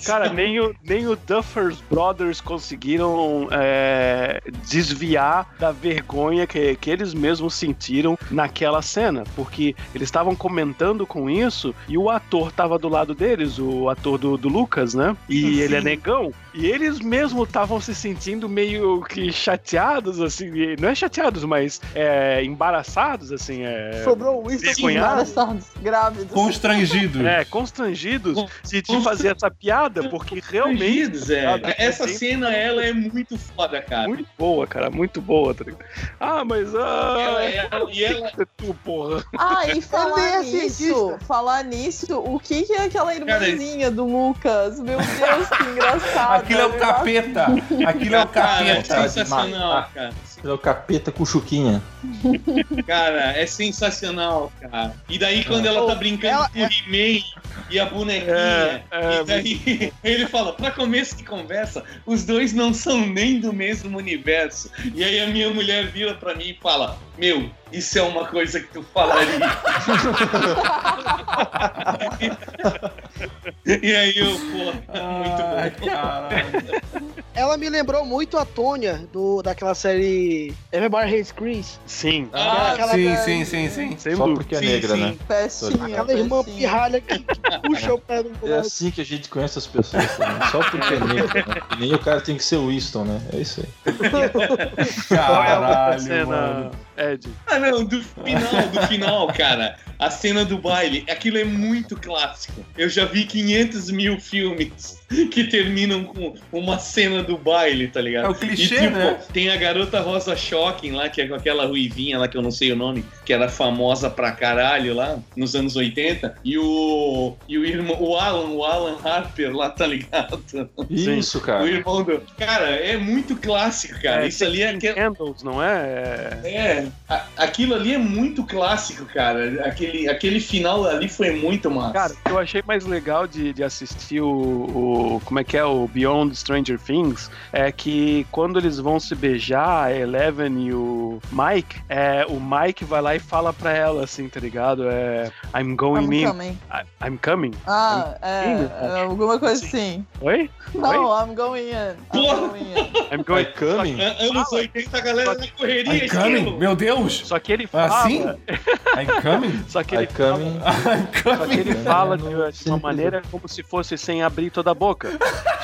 Cara, nem o, nem o Duffers Brothers conseguiram é, desviar da vergonha que, que eles mesmos sentiram naquela cena, porque eles estavam comentando com isso e o ator tava do lado deles, o ator do, do Lucas, né? E ele é negão. E eles mesmos estavam se sentindo meio que chateados, assim, não é chateados, mas é, embaraçados, assim, é. sobrou o Winston. Embaraçados, grávidos. Constrangido. É, constrangidos de, de fazer essa piada, porque realmente. É. Cara, Essa tem- cena, ela é muito foda, cara. Muito boa, cara, muito boa, tá ligado? Ah, mas. Ah, Ela- ela- e ela- é tu, porra. Ah, e falar é nisso, falar nisso, o que, que é aquela irmãzinha do Lucas? Meu Deus, que engraçado. Aquilo é o capeta. Aquilo é o Cara, é capeta. sensacional, cara. É o capeta com chuquinha. Cara, é sensacional, cara. E daí quando ela tá brincando Ela- com o He-Man e a bonequinha, É, é, e daí ele fala, pra começo de conversa, os dois não são nem do mesmo universo. E aí a minha mulher vira pra mim e fala, meu, isso é uma coisa que tu falaria. e aí eu, pô, muito bom. caralho. Ela me lembrou muito a Tônia do, daquela série Everybody Hates Chris. Sim, Ah, aquela Sim, sim, sim, sim. sem Só porque é Sim, negra, sim. né? Pestinha, Aquela irmã pirralha que puxa o pé do É assim que a gente conhece as pessoas, né? só porque é negra, né? E nem o cara tem que ser Winston, né? É isso aí. Caralho, mano. Ed? Ah, não, do final, do final, cara. A cena do baile, aquilo é muito clássico. Eu já vi 500 mil filmes que terminam com uma cena do baile, tá ligado? É o clichê, e, tipo, né? Tem a garota Rosa Shocking lá, que é com aquela ruivinha lá, que eu não sei o nome, que era famosa pra caralho lá, nos anos 80. E o. E o irmão, o Alan, o Alan Harper lá, tá ligado? Isso, O cara. irmão do. Cara, é muito clássico, cara. Isso ali é. Aquele- Candles, não é? É, É, A- Aquilo ali é muito clássico, cara. Aquele, aquele final ali foi muito massa. Cara, o que eu achei mais legal de, de assistir o, o- Como é que é? O Beyond Stranger Things é que quando eles vão se beijar, a Eleven e o Mike, é, o Mike vai lá e fala pra ela assim, tá ligado? É. I'm going I'm in. coming. I- I'm coming. Ah, é, Sim, é, alguma coisa assim. Oi? Não, I'm going in. I'm Porra. going in. I'm going coming? An- Anos 80, a galera na correria, I'm coming? Meu Deus! Só que ele fala. Assim? I'm coming? Só que I ele fala, coming. I'm só que ele coming? fala de, de uma maneira como se fosse sem abrir toda a boca.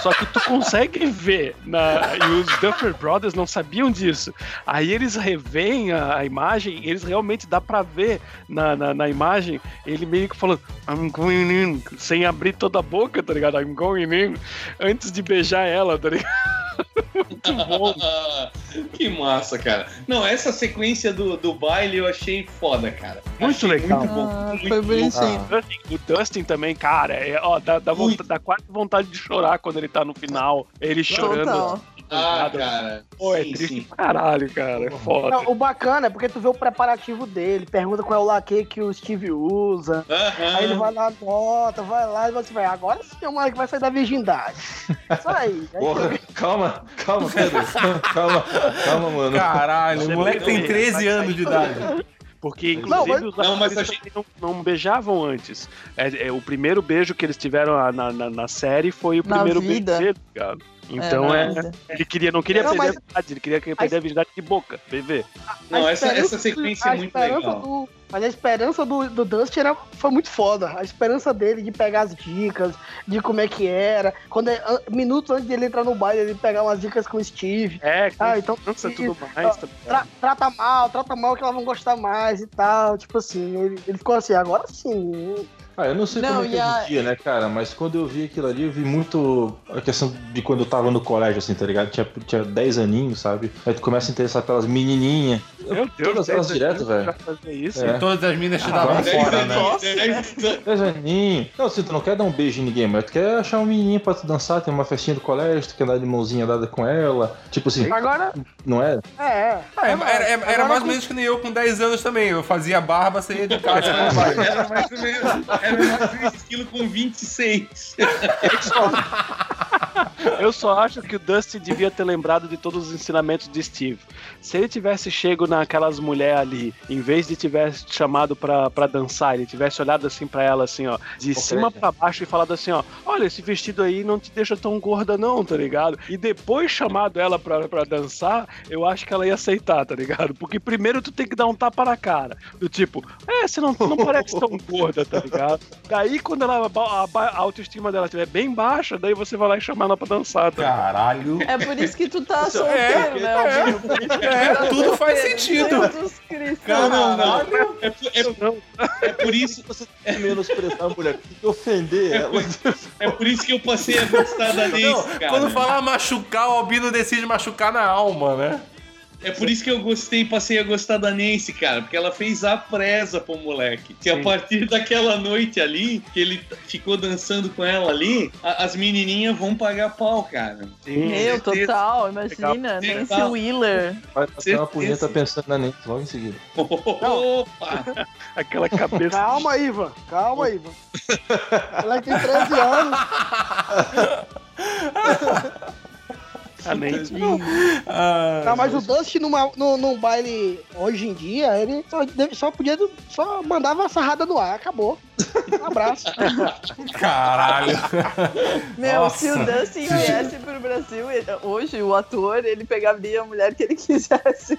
Só que tu consegue ver, na, e os Duffer Brothers não sabiam disso. Aí eles revêem a, a imagem, e eles realmente dá pra ver na, na, na imagem ele meio que falando I'm going in, sem abrir toda a boca, tá ligado? I'm going in, antes de beijar ela, tá ligado? Muito bom. que massa, cara. Não, essa sequência do, do baile eu achei foda, cara. Muito Achei legal. Muito bom. Ah, muito foi bom. bonitinho. Dustin- o Dustin também, cara, é, ó, dá, dá, vontade, dá quase vontade de chorar quando ele tá no final. Ele chorando. Total. Ah, cara. Pô, é sim, triste sim. caralho, cara. É foda. Não, o bacana é porque tu vê o preparativo dele, pergunta qual é o laque que o Steve usa. Aí ele vai lá, nota, vai lá e você vai, agora sim é o moleque vai sair da virgindade. Isso aí. Aí Porra, calma, calma, Pedro. Calma, calma, mano. Caralho, o moleque tem ele, 13 vai anos de idade. Porque, Não, inclusive, mas- os Não, mas gente- não, não beijavam antes. É, é, o primeiro beijo que eles tiveram na, na, na série foi o Na primeiro vida. beijo dele, cara. Então é, vida. ele queria, não queria Não, perder mas- a virgindade, ele queria perder a virgindade de boca, bebê. Não, essa, essa sequência é muito legal. do- mas a esperança do, do Dustin era, foi muito foda. A esperança dele de pegar as dicas, de como é que era. Quando é- minutos antes de ele entrar no baile, ele pegar umas dicas com o Steve. É, Ah, então- criança e tudo mais. tá- Tra- trata mal, trata mal que elas vão gostar mais e tal. Tipo assim, ele, ele ficou assim, agora sim. Ah, eu não sei Não, como é que e é a- dia, né, cara? Mas quando eu vi aquilo ali, eu vi muito a questão de quando eu tava no colégio, assim, tá ligado? Tinha, tinha 10 aninhos, sabe? Aí tu começa a interessar pelas menininhas. Meu Deus, Todas elas direto, velho. pra fazer isso. É. Todas as minas te Ah, davam vai. fora, né? Dez aninhos, dez- 10 aninhos. Não, assim, tu não quer dar um beijo em ninguém, mas tu quer achar um menininho pra tu dançar, tem uma festinha do colégio, tu quer dar de mãozinha dada com ela. Tipo assim, Agora, não é? é, é. Ah, era, era- era Agora mais ou com- menos que nem eu com 10 anos também. Eu fazia barba, saía de casa. Era mais ou menos, era estilo com 26. Eu só acho que o Dusty devia ter lembrado de todos os ensinamentos de Steve. Se ele tivesse chego naquelas mulheres ali, em vez de tivesse chamado pra, pra dançar, ele tivesse olhado assim pra ela, assim, ó, de cima pra baixo e falado assim, ó, olha, esse vestido aí não te deixa tão gorda não, tá ligado? E depois chamado ela pra, pra dançar, eu acho que ela ia aceitar, tá ligado? Porque primeiro tu tem que dar um tapa na cara, do tipo, é, você não, não parece tão gorda, tá ligado? Daí quando ela, a, a- autoestima dela estiver bem baixa, daí você vai lá e chama ela pra dançar, tá? Caralho. É por isso que tu tá Isso- solteiro, é, né? é, que é, tá tudo faz sentido. Jesus Cristo. Não, não, não. Caralho. É, por- é- é por isso, Você tem que menosprezar a mulher, tem que ofender ela. é por isso que eu passei a gostar da Não, cara. quando falar machucar, o Albino decide machucar na alma, né? É por isso que eu gostei, passei a gostar da Nancy, cara, porque ela fez a presa pro moleque. Que a Sim. partir daquela noite ali, que ele ficou dançando com ela ali, a- as menininhas vão pagar pau, cara. Meu, total, imagina. Nancy Wheeler. Vai fazer uma punheta pensando na Nancy logo em seguida. Opa! Aquela cabeça. Calma, Ivan. Calma, Ivan. Ela tem 13 anos. a Nancy. Ah, Não, mas o Dusty numa, num, num baile hoje em dia, ele só, só podia. Só mandava uma sarrada no ar, acabou. Um abraço. Caralho. Meu, Nossa. se o Dustin viesse pro Brasil, ele- hoje o ator, ele pegaria a mulher que ele quisesse.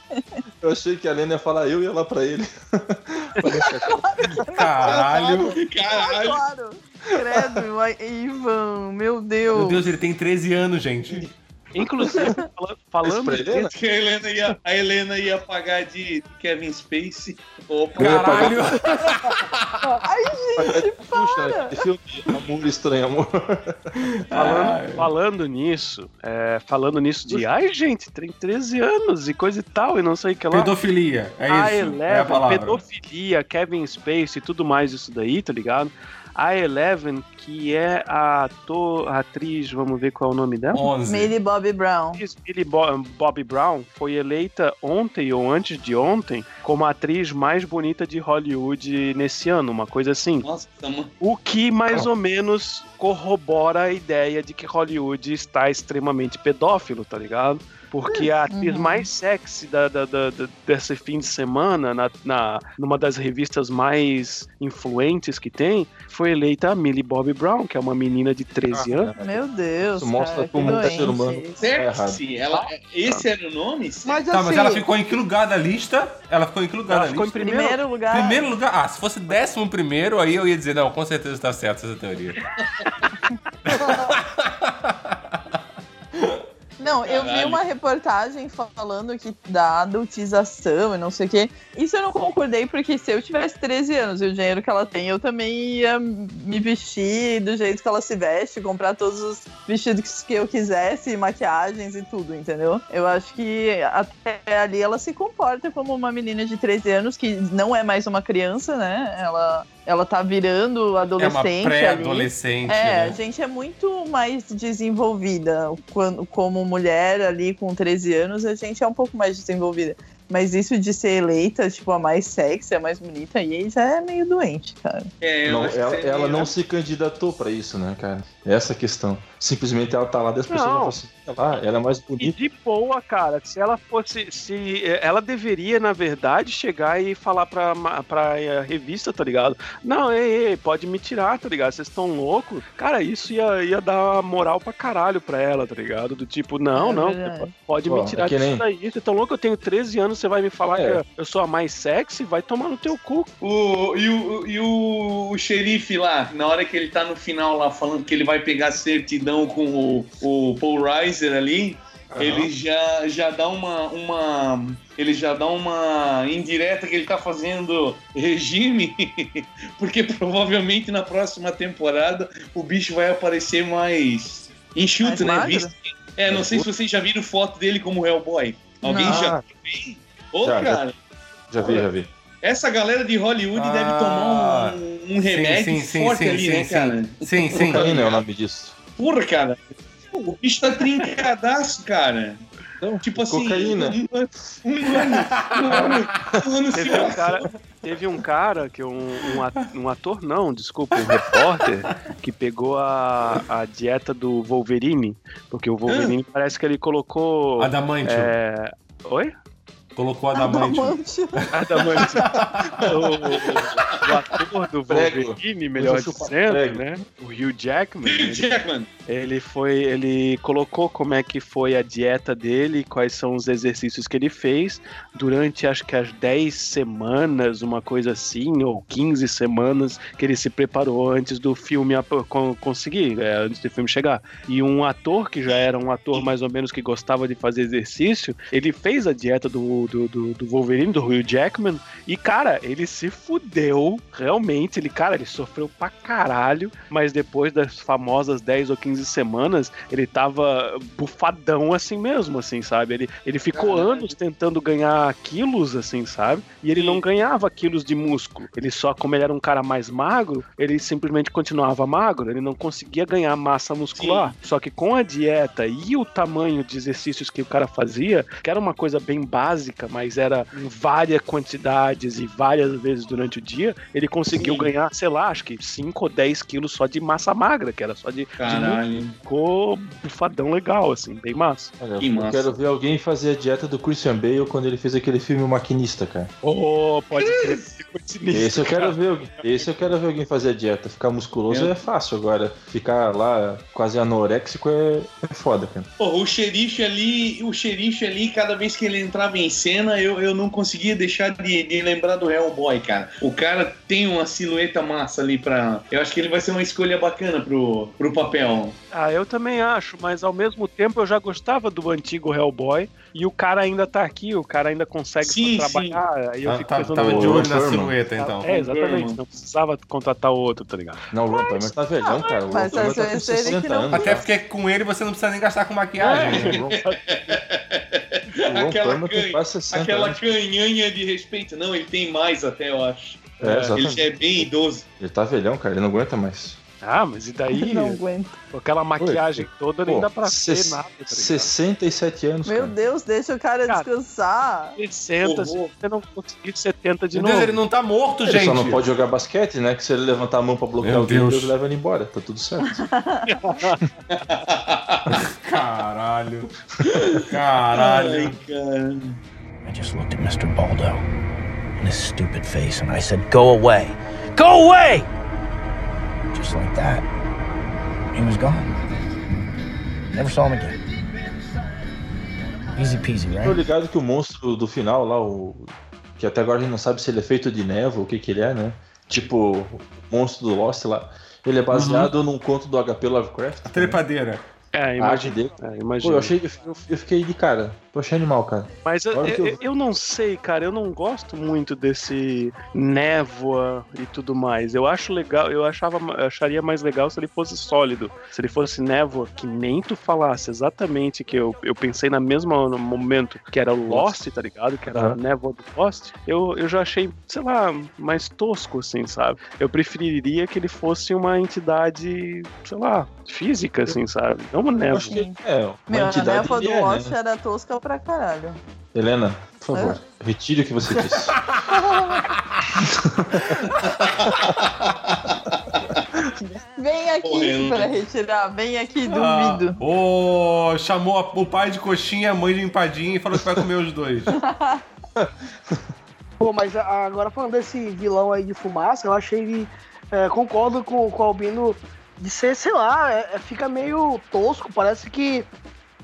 Eu achei que a Lena ia falar eu e ela pra ele. Caralho. Caralho! Claro. Credo, Ivan, meu Deus. Meu Deus, ele tem 13 anos, gente. Inclusive, fala- falando pra Helena? Que a Helena ia, a Helena ia pagar de Kevin Spacey. Opa! Caralho. Ai, gente, Puxa, esse filme Amor Estranho, amor. Falando, falando nisso, é, falando nisso de ai, gente, tem 13 anos e coisa e tal, e não sei o que lá. Pedofilia. É a isso. Eleven, é a palavra. pedofilia, Kevin Spacey e tudo mais isso daí, tá ligado? A Eleven, que é a ator, a atriz, vamos ver qual é o nome dela? 11. Millie Bobby Bobby Brown. Millie Bo- Bobby Brown foi eleita ontem ou antes de ontem como a atriz mais bonita de Hollywood nesse ano, uma coisa assim. Nossa, mano. O que mais ou menos corrobora a ideia de que Hollywood está extremamente pedófilo, tá ligado? Porque a atriz Uhum. mais sexy da, da- da- da- desse fim de semana, na, na, numa das revistas mais influentes que tem, foi eleita a Millie Bobby Brown, que é uma menina de 13 anos. Meu Deus. Isso mostra cara, como um ser humano. doente. Sexy. Ela, esse era o nome? Mas Tá, assim, mas ela ficou em que lugar da lista? Ela ficou em que lugar Ela da ficou em lista? primeiro. Primeiro lugar. Primeiro lugar? Ah, se fosse décimo primeiro, aí eu ia dizer, não, com certeza tá certo essa teoria. Não, eu vi uma reportagem falando que da adultização e não sei o quê. Isso eu não concordei, porque se eu tivesse 13 anos e o dinheiro que ela tem, eu também ia me vestir do jeito que ela se veste, comprar todos os vestidos que eu quisesse, maquiagens e tudo, entendeu? Eu acho que até ali ela se comporta como uma menina de 13 anos, que não é mais uma criança, né? Ela, ela tá virando É uma adolescente pré-adolescente, É, a né? gente é muito mais desenvolvida. Quando, como mulher ali com 13 anos, a gente é um pouco mais desenvolvida. Mas isso de ser eleita, tipo, a mais sexy, a mais bonita, aí já é meio doente, cara. É, eu Não, acho que ela, seria- ela não se candidatou pra isso, né, cara? Essa é a questão. Simplesmente ela tá lá, 10 pessoas Não. assim, "Olha lá, ela é mais E bonita. de boa, cara, se ela fosse. Se ela deveria, na verdade, chegar e falar pra, pra eh, revista, tá ligado? Não, ei, ei, pode me tirar, tá ligado? Vocês estão loucos? Cara, isso ia, ia dar moral pra caralho pra ela, tá ligado? Do tipo, não, É não, pode Ó, me tirar é disso nem- daí. Vocês estão loucos? Eu tenho 13 anos, você vai me falar É. que eu sou a mais sexy? Vai tomar no teu cu. O, e o, e o, o xerife lá, na hora que ele tá no final lá falando que ele vai pegar certidão com o, o Paul Reiser ali, ele já, já dá uma, uma. Ele já dá uma indireta que ele tá fazendo regime, porque provavelmente na próxima temporada o bicho vai aparecer mais enxuto, Mais né? Visto É, não sei se vocês já viram foto dele como Hellboy. Alguém Não. já viu? Ô, Já, já. cara. Já vi, já vi. Essa galera de Hollywood Ah, deve tomar um, um remédio sim, sim, forte sim, ali, sim, né, sim. cara? Sim, sim. Cocaína é o nome disso. Porra, cara. O bicho tá trincadaço, cara. Não, Tipo assim. cocaína. Um, ano- um ano. Um ano. Um Teve um cara, teve um cara que um, um at- um ator, não, desculpa, um repórter, que pegou a, a dieta do Wolverine, porque o Wolverine parece que ele colocou. Adamantio. É... Oi? Colocou Adamantio. Adamantio. Adamantio. o, o ator do Prego. Wolverine, melhor dizendo, né? O Hugh Jackman. ele- Jackman. Ele foi, ele colocou como é que foi a dieta dele, quais são os exercícios que ele fez durante acho que as 10 semanas, uma coisa assim, ou 15 semanas que ele se preparou antes do filme conseguir, é, antes do filme chegar. E um ator que já era um ator mais ou menos que gostava de fazer exercício, ele fez a dieta do, do, do, do Wolverine, do Hugh Jackman, e cara, ele se fudeu, realmente, ele, cara, ele sofreu pra caralho, mas depois das famosas 10 ou 15 semanas, ele tava bufadão assim mesmo, assim, sabe? Ele, ele ficou Caralho. anos tentando ganhar quilos, assim, sabe? E ele não ganhava quilos de músculo. Ele só, como ele era um cara mais magro, ele simplesmente continuava magro, ele não conseguia ganhar massa muscular. Só que com a dieta e o tamanho de exercícios que o cara fazia, que era uma coisa bem básica, mas era em várias quantidades e várias vezes durante o dia, ele conseguiu Sim. ganhar, sei lá, acho que 5 ou 10 quilos só de massa magra, que era só de, de Caralho. ficou bufadão legal, assim, bem massa. Olha, Que eu massa. quero ver alguém fazer a dieta do Christian Bale quando ele fez aquele filme O Maquinista, cara. Oh, pode crer. sinistro, Esse eu quero cara. ver, alguém- esse eu quero ver alguém fazer a dieta. Ficar musculoso É. é, fácil agora. Ficar lá quase anoréxico é, é foda, cara. Porra, o xerife ali, o xerife ali, cada vez que ele entrava em cena, eu, eu não conseguia deixar de, de lembrar do Hellboy, cara. O cara tem uma silhueta massa ali pra. Eu acho que ele vai ser uma escolha bacana pro, pro papel. Ah, eu também acho, mas ao mesmo tempo eu já gostava do antigo Hellboy e o cara ainda tá aqui, o cara ainda consegue Sim, trabalhar. Aí eu Tá- fico tá- pensando, tava de o olho na silhueta, então. É, exatamente, não precisava contratar outro, tá ligado? Não, o Ron Palmer tá velhão, cara. O Mas tá com vezes ele que 60 não- anos. Até porque com ele você não precisa nem gastar com maquiagem. né? O Ron, o Ron Aquela Palmer tem canha- quase 60 Aquela anos. canhanha de respeito. Não, ele tem mais até, eu acho. É, Ele exatamente. já é bem idoso. Ele tá velhão, cara. Ele não aguenta mais. Ah, mas e daí? Não aguento. Com aquela maquiagem toda, nem Pô, dá pra ver nada, tá ligado? 67 anos, Meu cara. Deus, deixa o cara, Cara, descansar. 60, se Horror. você não conseguir 70 de Meu novo. Deus, ele não tá morto, Ele gente. só não pode jogar basquete, né? Que se ele levantar a mão pra bloquear Meu o dedo, Deus. Deus leva ele embora. Tá tudo certo. Caralho. Caralho. Ai, cara. I just looked at Mr. Baldo and his stupid face and I said, Go away! Go away! Just like that, he was gone. Never saw him again. Easy peasy, Tô right? ligado que o monstro do final lá, o. Que até agora a gente não sabe se ele é feito de névoa, o que que ele é, né? Tipo, o monstro do Lost lá. Ele é baseado num conto do HP Lovecraft. A trepadeira. É, A imagina. dele. É, Pô, imagina. eu, achei, eu, eu fiquei de cara. Eu achei animal, cara. Mas eu, eu, eu- não sei, cara, eu não gosto muito desse névoa e tudo mais. Eu acho legal, eu achava, acharia mais legal se ele fosse sólido. Se ele fosse névoa, que nem tu falasse exatamente que eu, eu pensei na mesma no momento que era o Lost, tá ligado? Que era a Aham. névoa do Lost. Eu, eu já achei, sei lá, mais tosco, assim, sabe? Eu preferiria que ele fosse uma entidade, sei lá, física, assim, sabe? Não uma Eu névoa. acho que é, uma Meu, a névoa do é, Lost né? era tosca pra caralho. Helena, por favor, retire o que você disse. Vem aqui Correndo. pra retirar, vem aqui, Ah, duvido. Ô, chamou a- o pai de coxinha, a mãe de empadinha e falou que vai comer os dois. Pô, mas agora falando desse vilão aí de fumaça, eu achei ele. é, concordo com, com o Albino de ser, sei lá, é- é- fica meio tosco, parece que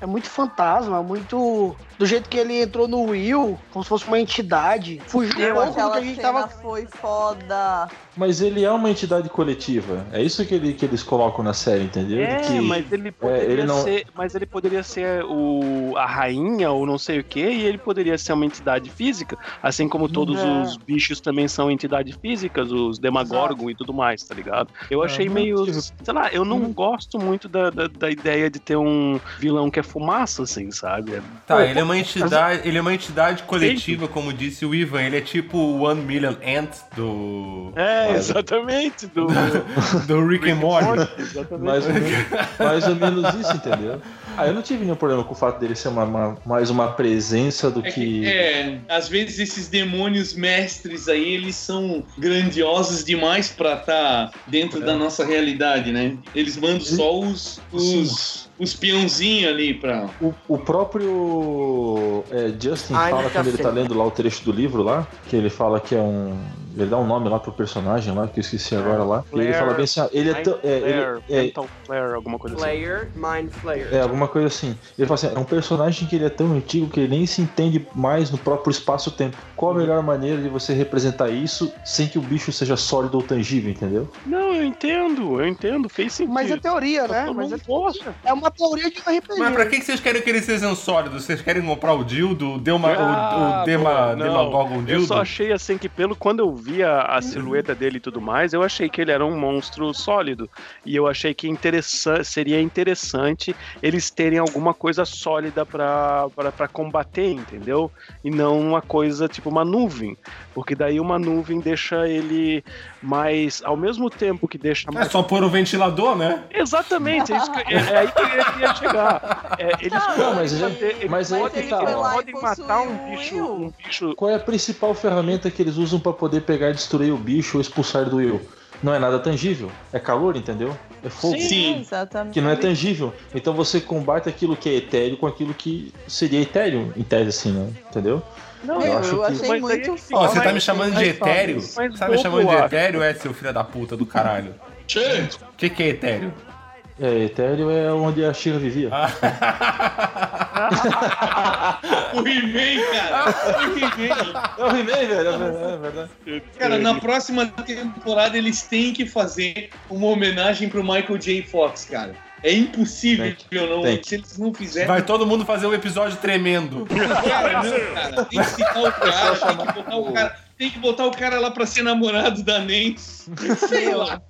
é muito fantasma, muito. Do jeito que ele entrou no Will, como se fosse uma entidade. Fugiu um pouco do que a gente tava. foi foda. Mas ele é uma entidade coletiva. É isso que, ele, que eles colocam na série, entendeu? É, que... mas ele poderia ele não- ser, mas ele poderia ser o, a rainha ou não sei o que, e ele poderia ser uma entidade física, assim como todos É. os bichos também são entidades físicas, os Demagorgon e tudo mais, tá ligado? Eu achei não meio, tive- sei lá, eu não gosto muito da, da, da ideia de ter um vilão que é fumaça, assim, sabe? Tá, ele é uma entidade, ele é uma entidade coletiva, como disse o Ivan. Ele é tipo o One Million Ant do É, exatamente, do, do Rick and Morty. exatamente. Mais ou, menos, mais ou menos isso, entendeu? Ah, eu não tive nenhum problema com o fato dele ser uma, uma- mais uma presença do É, que. que, é, às vezes esses demônios mestres aí, eles são grandiosos demais pra estar dentro da nossa realidade, né? Eles mandam só os, os, os peãozinhos ali pra. O, o próprio é, Justin Ai, fala meu quando ele tá lendo lá o trecho do livro lá, que ele fala que é um. Ele dá um nome lá pro personagem lá, que eu esqueci agora lá. E ele Flare, fala bem assim, ah, ele é tão. É, ele- Flare, é, Mental Flare, alguma coisa assim. Player, Mind Flayer. É, alguma coisa assim. Ele fala assim, é um personagem que ele é tão antigo que ele nem se entende mais no próprio espaço-tempo. Qual a melhor maneira de você representar isso sem que o bicho seja sólido ou tangível, entendeu? Não, eu entendo, eu entendo, fez sentido. Mas é teoria, né? Eu Mas é, gosto. é uma teoria de um RPG. Mas pra que vocês querem que eles sejam sólidos? Vocês querem comprar o dildo, o, Dema, o, Ah, o Dema, pô, não. Demagorgon Eu dildo? só achei assim que pelo quando eu vi a, a silhueta dele e tudo mais, eu achei que ele era um monstro sólido. E eu achei que interessa seria interessante eles terem alguma coisa sólida pra combater, entendeu? E não uma coisa tipo uma nuvem. Porque daí uma nuvem deixa ele mais. Ao mesmo tempo que deixa É mais. só pôr o ventilador, né? Exatamente, é, isso que, é, é aí que eu queria chegar. É, eles Não, podem mas já- fazer- eles mas aí podem- que tá, podem matar um bicho, o um bicho Qual é a principal ferramenta que eles usam pra poder pegar e destruir o bicho ou expulsar do Will? Não é nada tangível. É calor, entendeu? É fogo. Sim. Exatamente. Que não é tangível. Então você combate aquilo que é etéreo com aquilo que seria etéreo, em tese assim, né? Entendeu? Não, eu eu, acho que- achei Mas muito foda. Ó, você tá me chamando de etéreo? Você tá me chamando de eu etéreo, é, seu filho da puta do caralho? O que, que é etéreo? É, etéreo é onde a Shira vivia. O He-Man, cara! O He-Man! É o He-Man, velho. É verdade. Cara, na próxima temporada eles têm que fazer uma homenagem pro Michael J. Fox, cara. É impossível não. tem. Se eles não fizerem. Vai todo mundo fazer um episódio tremendo. Cara, não, cara. Tem que citar o cara, tem que botar o cara. Tem que botar o cara lá pra ser namorado da Nancy. Sei lá.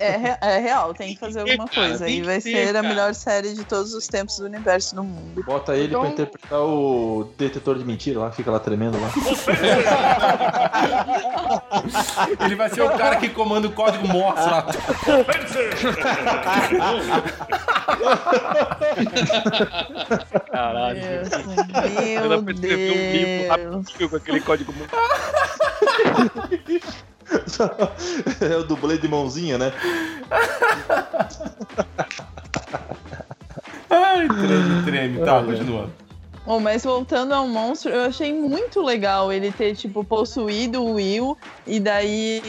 É, é real, tem que fazer alguma Cara, coisa. E vai ter, ser a melhor série de todos os tempos do universo do mundo. Bota ele Então- pra interpretar o detetor de mentira lá, fica lá tremendo lá. Ele vai ser o cara que comanda o código Morse lá. Caralho. Meu Ela pra escrever um livro Deus. rapidinho com aquele código. é o dublê de mãozinha, né? Ai, treme, treme. Tá, continua. Bom, mas voltando ao monstro, eu achei muito legal ele ter, tipo, possuído o Will e daí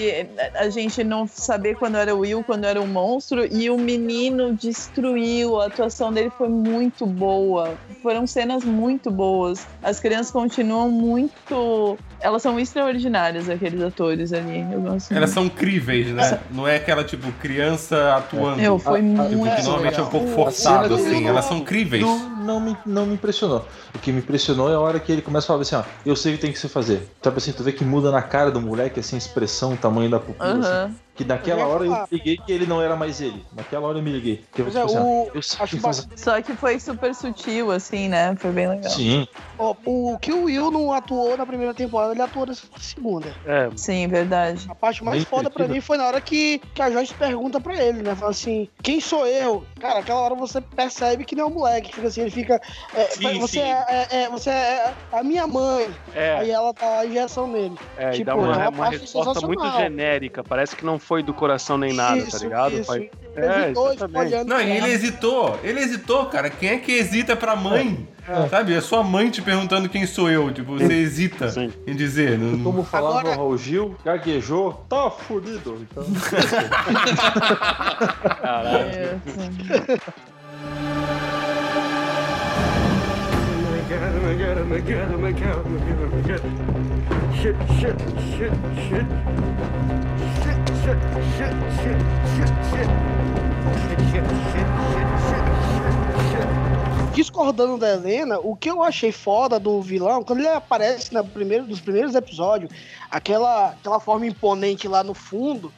a gente não saber quando era o Will, quando era o monstro e o menino destruiu, a atuação dele foi muito boa. Foram cenas muito boas. As crianças continuam muito. Elas são extraordinárias, aqueles atores ali. Eu gosto Elas muito. são críveis, né? Não é aquela, tipo, criança atuando. Eu, foi Tipo, muito que normalmente é um pouco forçado, A assim. do- Elas são críveis. Não, não, me, não me impressionou. O que me impressionou é a hora que ele começa a falar assim, ó, eu sei o que tem que se fazer. Tipo assim, tu vê que muda na cara do moleque, assim, a expressão, o tamanho da pupila, Aham. assim. Que naquela Eu hora eu liguei que ele não era mais ele. Naquela hora eu me liguei. Que eu, Pois tipo é, assim, ó, o- eu acho que fazer. Só que foi super sutil, assim, né? Foi bem legal. Sim. Ó, o que o Will não atuou na primeira temporada, ele atuou na segunda. É, Sim, verdade. A parte mais Bem foda pra divertido. mim foi na hora que, que a Joyce pergunta pra ele, né? Fala assim, quem sou eu? Cara, aquela hora você percebe que não é um moleque. Fica assim, ele fica. é, Sim, você, sim. É, é- é- você é a minha mãe. é, Aí ela tá a injeção nele. é e tipo, dá uma, ela uma passa resposta muito genérica. Parece que não foi do coração nem nada, tá Isso, ligado? isso. Pai? Ele É, hesitou, exatamente. Não, ele hesitou. Ele hesitou, cara. Quem é que hesita pra mãe? Sabe? É sua mãe te perguntando quem sou eu. Tipo, você hesita Sim. em dizer. Não... Como falava Agora- o Raul Gil, gaguejou, tá fudido. Então, Caralho. É. Shit, shit, shit, shit. Shit, discordando da Helena, o que eu achei foda do vilão, quando ele aparece na primeiro, nos primeiros episódios, aquela, aquela forma imponente lá no fundo,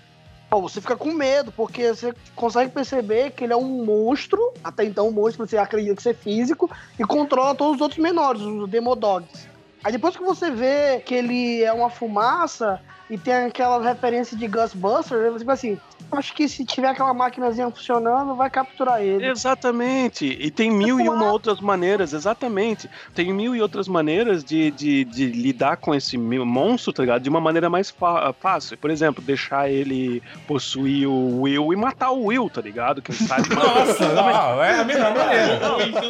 pô, você fica com medo, porque você consegue perceber que ele é um monstro, até então um monstro, você acredita que ser físico, e controla todos os outros menores, os Demodogs. Aí depois que você vê que ele é uma fumaça e tem aquela referência de Ghostbusters, você fica assim, acho que se tiver aquela maquinazinha funcionando, vai capturar ele. Exatamente. E tem mil e uma outras maneiras, exatamente. Tem mil e outras maneiras de, de, de lidar com esse monstro, tá ligado? De uma maneira mais fácil. Por exemplo, deixar ele possuir o Will e matar o Will, tá ligado? Que ele sabe matar. Nossa, não, é a melhor maneira.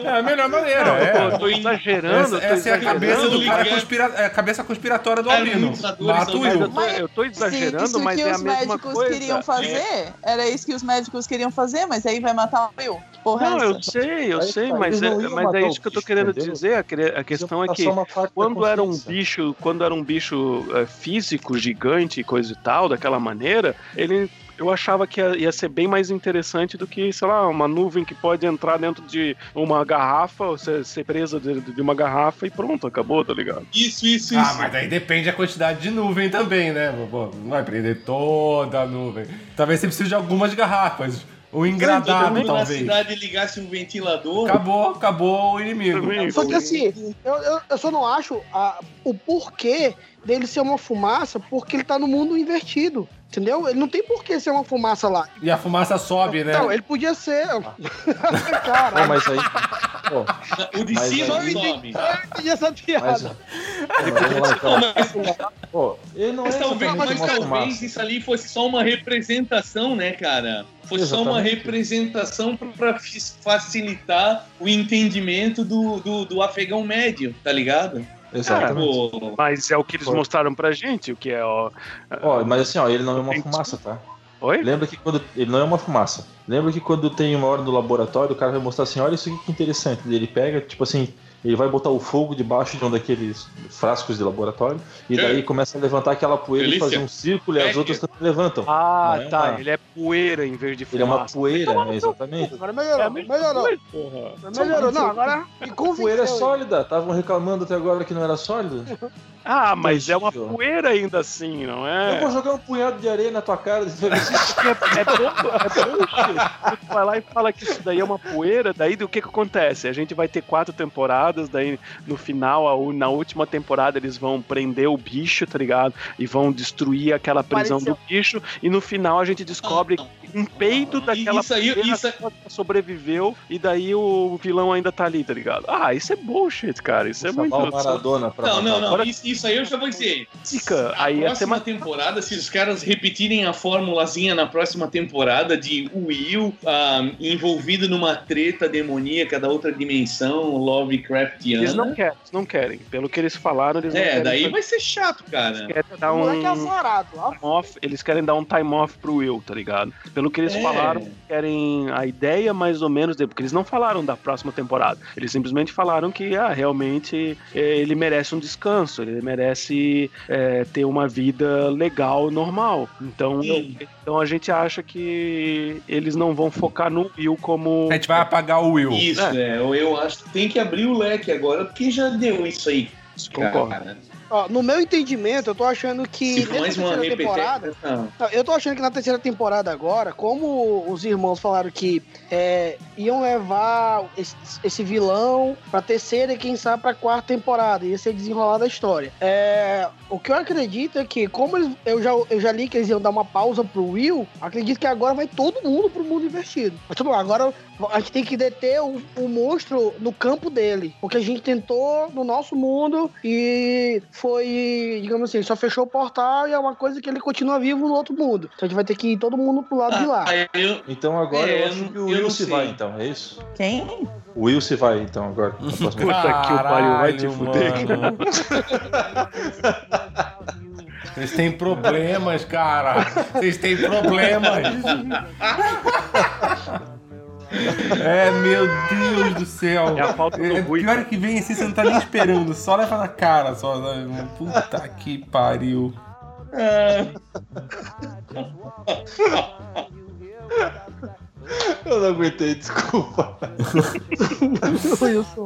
É a melhor maneira. Eu É. tô exagerando. Essa, tô essa é a cabeça do exagerando, cara conspira... é a cabeça conspiratória do É, Albino. Mata o são- mas Will. Eu tô, eu exagerando, isso mas que é a os mesma médicos coisa. queriam fazer, era isso que os médicos queriam fazer, mas aí vai matar o Will. Porra, Não, é eu essa? sei, eu Aí sei, mas, é, não mas é isso que eu tô querendo entendeu? dizer. A, questão é que quando era um bicho, quando era um bicho é, físico, gigante e coisa e tal, daquela maneira, ele eu achava que ia, ia ser bem mais interessante do que, sei lá, uma nuvem que pode entrar dentro de uma garrafa, ou ser, ser presa de, de uma garrafa e pronto, acabou, tá ligado? Isso, isso, Ah, isso. mas aí depende da quantidade de nuvem também, né? Não vai prender toda a nuvem. Talvez você precise de algumas garrafas. Todo engradado, na talvez. cidade ligasse um ventilador. Acabou, acabou o inimigo. Só que assim, eu, eu, eu só não acho a- o porquê dele ser uma fumaça, porque ele tá no mundo invertido. Entendeu? Ele não tem porquê ser uma fumaça lá. E a fumaça sobe, né? Não, ele podia ser. Não, Caralho, mas aí. Pô, O de Mas cima aí- sobe. eu entendi essa mas, piada. vamos lá, então. Pô, ele não é Mas talvez, mas uma talvez fumaça. isso ali fosse só uma representação, né, cara? Fosse só uma representação para facilitar o entendimento do, do, do afegão médio, tá ligado? Exatamente. Pô, Mas é o que eles Foi. mostraram pra gente, o que é, ó. Ó, mas assim, ó, ele não é uma fumaça, tá? Oi? Lembra que quando. Ele não é uma fumaça. Lembra que quando tem uma hora no laboratório, o cara vai mostrar assim: olha isso aqui que interessante. Ele pega, tipo assim, ele vai botar o fogo debaixo de um daqueles frascos de laboratório e daí começa a levantar aquela poeira Delícia. e fazer um círculo e as É. outras também levantam. Ah, é tá. uma- Ele é poeira em vez de Ele é uma fumaça. poeira, é, exatamente. Agora melhorou, É melhorou. porra. Melhorou, não, agora me A poeira é sólida, estavam reclamando até agora que não era sólida. Ah, mas é uma poeira ainda assim, não Eu é? vou jogar um punhado de areia na tua cara, você vai ver se É, é, bom, é bullshit. Tu vai lá e fala que isso daí é uma poeira, daí o que que acontece? A gente vai ter quatro temporadas, daí no final, na última temporada, eles vão prender o bicho, tá ligado? E vão destruir aquela prisão Pareceu- do bicho, e no final a gente descobre um peido daquela Isso aí- isso aí- só sobreviveu, e daí o vilão ainda tá ali, tá ligado? Ah, isso é bullshit, cara. Isso é muito. chamar o Maradona pra Não, não, não. Agora- Isso, isso aí eu já vou dizer. Fica, A aí é próxima tema... temporada, se os caras repetirem a formulazinha na próxima temporada de Will ah, envolvido numa treta demoníaca da outra dimensão, Lovecraftiana. Eles não querem, eles não querem. Pelo que eles falaram, eles não É, querem. daí fazer. vai ser chato, cara. Eles querem dar moleque é um azarado, ó. time off, eles querem dar um time off pro Will, tá ligado? Pelo que eles É. falaram, querem a ideia mais ou menos, de, porque eles não falaram da próxima temporada. Eles simplesmente falaram que, ah, realmente é, ele merece um descanso, ele merece é, ter uma vida legal, normal. Então, Sim. então a gente acha que eles não vão focar no Will como. A gente vai apagar o Will. Isso, é. Eu, eu acho que tem que abrir o leque agora, porque já deu isso aí. Concordo. Cara. Ó, no meu entendimento, eu tô achando que Se mais uma terceira temporada. Não, eu tô achando que na terceira temporada agora, como os irmãos falaram que é, iam levar esse, esse vilão pra terceira e quem sabe pra quarta temporada, ia ser desenrolada a história. É, o que eu acredito é que, como eles- eu, já, eu já li que eles iam dar uma pausa pro Will, acredito que agora vai todo mundo pro mundo invertido. Mas tudo bem, agora a gente tem que deter o, o monstro no campo dele, porque a gente tentou no nosso mundo e foi, digamos assim, só fechou o portal e é uma coisa que ele continua vivo no outro mundo. Então a gente vai ter que ir todo mundo pro lado de lá. Ah, eu, Então agora É, eu eu acho que o Will se vai, então, é isso? Quem? O Will se vai, então, agora. Puta que o pariu, vai te fuder. Vocês têm problemas, cara. Vocês têm problemas. É, meu Deus do céu. É a falta do É, Rui. pior é que vem assim, você não tá nem esperando, só leva na cara, só. sabe? Puta que pariu. Eu não aguentei, desculpa.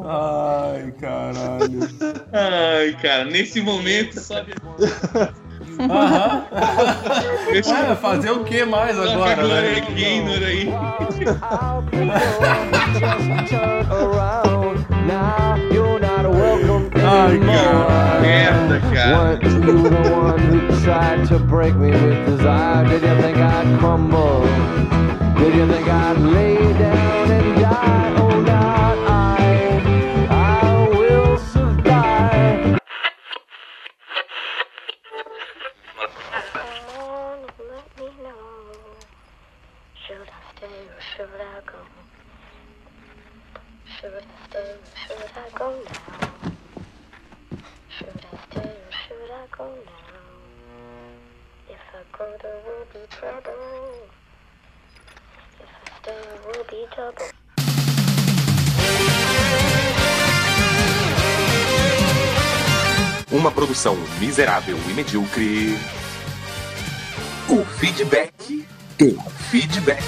Ai, caralho. Ai, cara, nesse momento, sabe? Aham. Esse Ah, fazer o que mais agora, Gloria né? Gaynor aí. Now you're not welcome Ai, cara. Merda, cara. Weren't you the one who tried to break me with desire? Did you think I'd crumble? Did you think I'd lay down and die? Miserável e medíocre. O feedback. O feedback.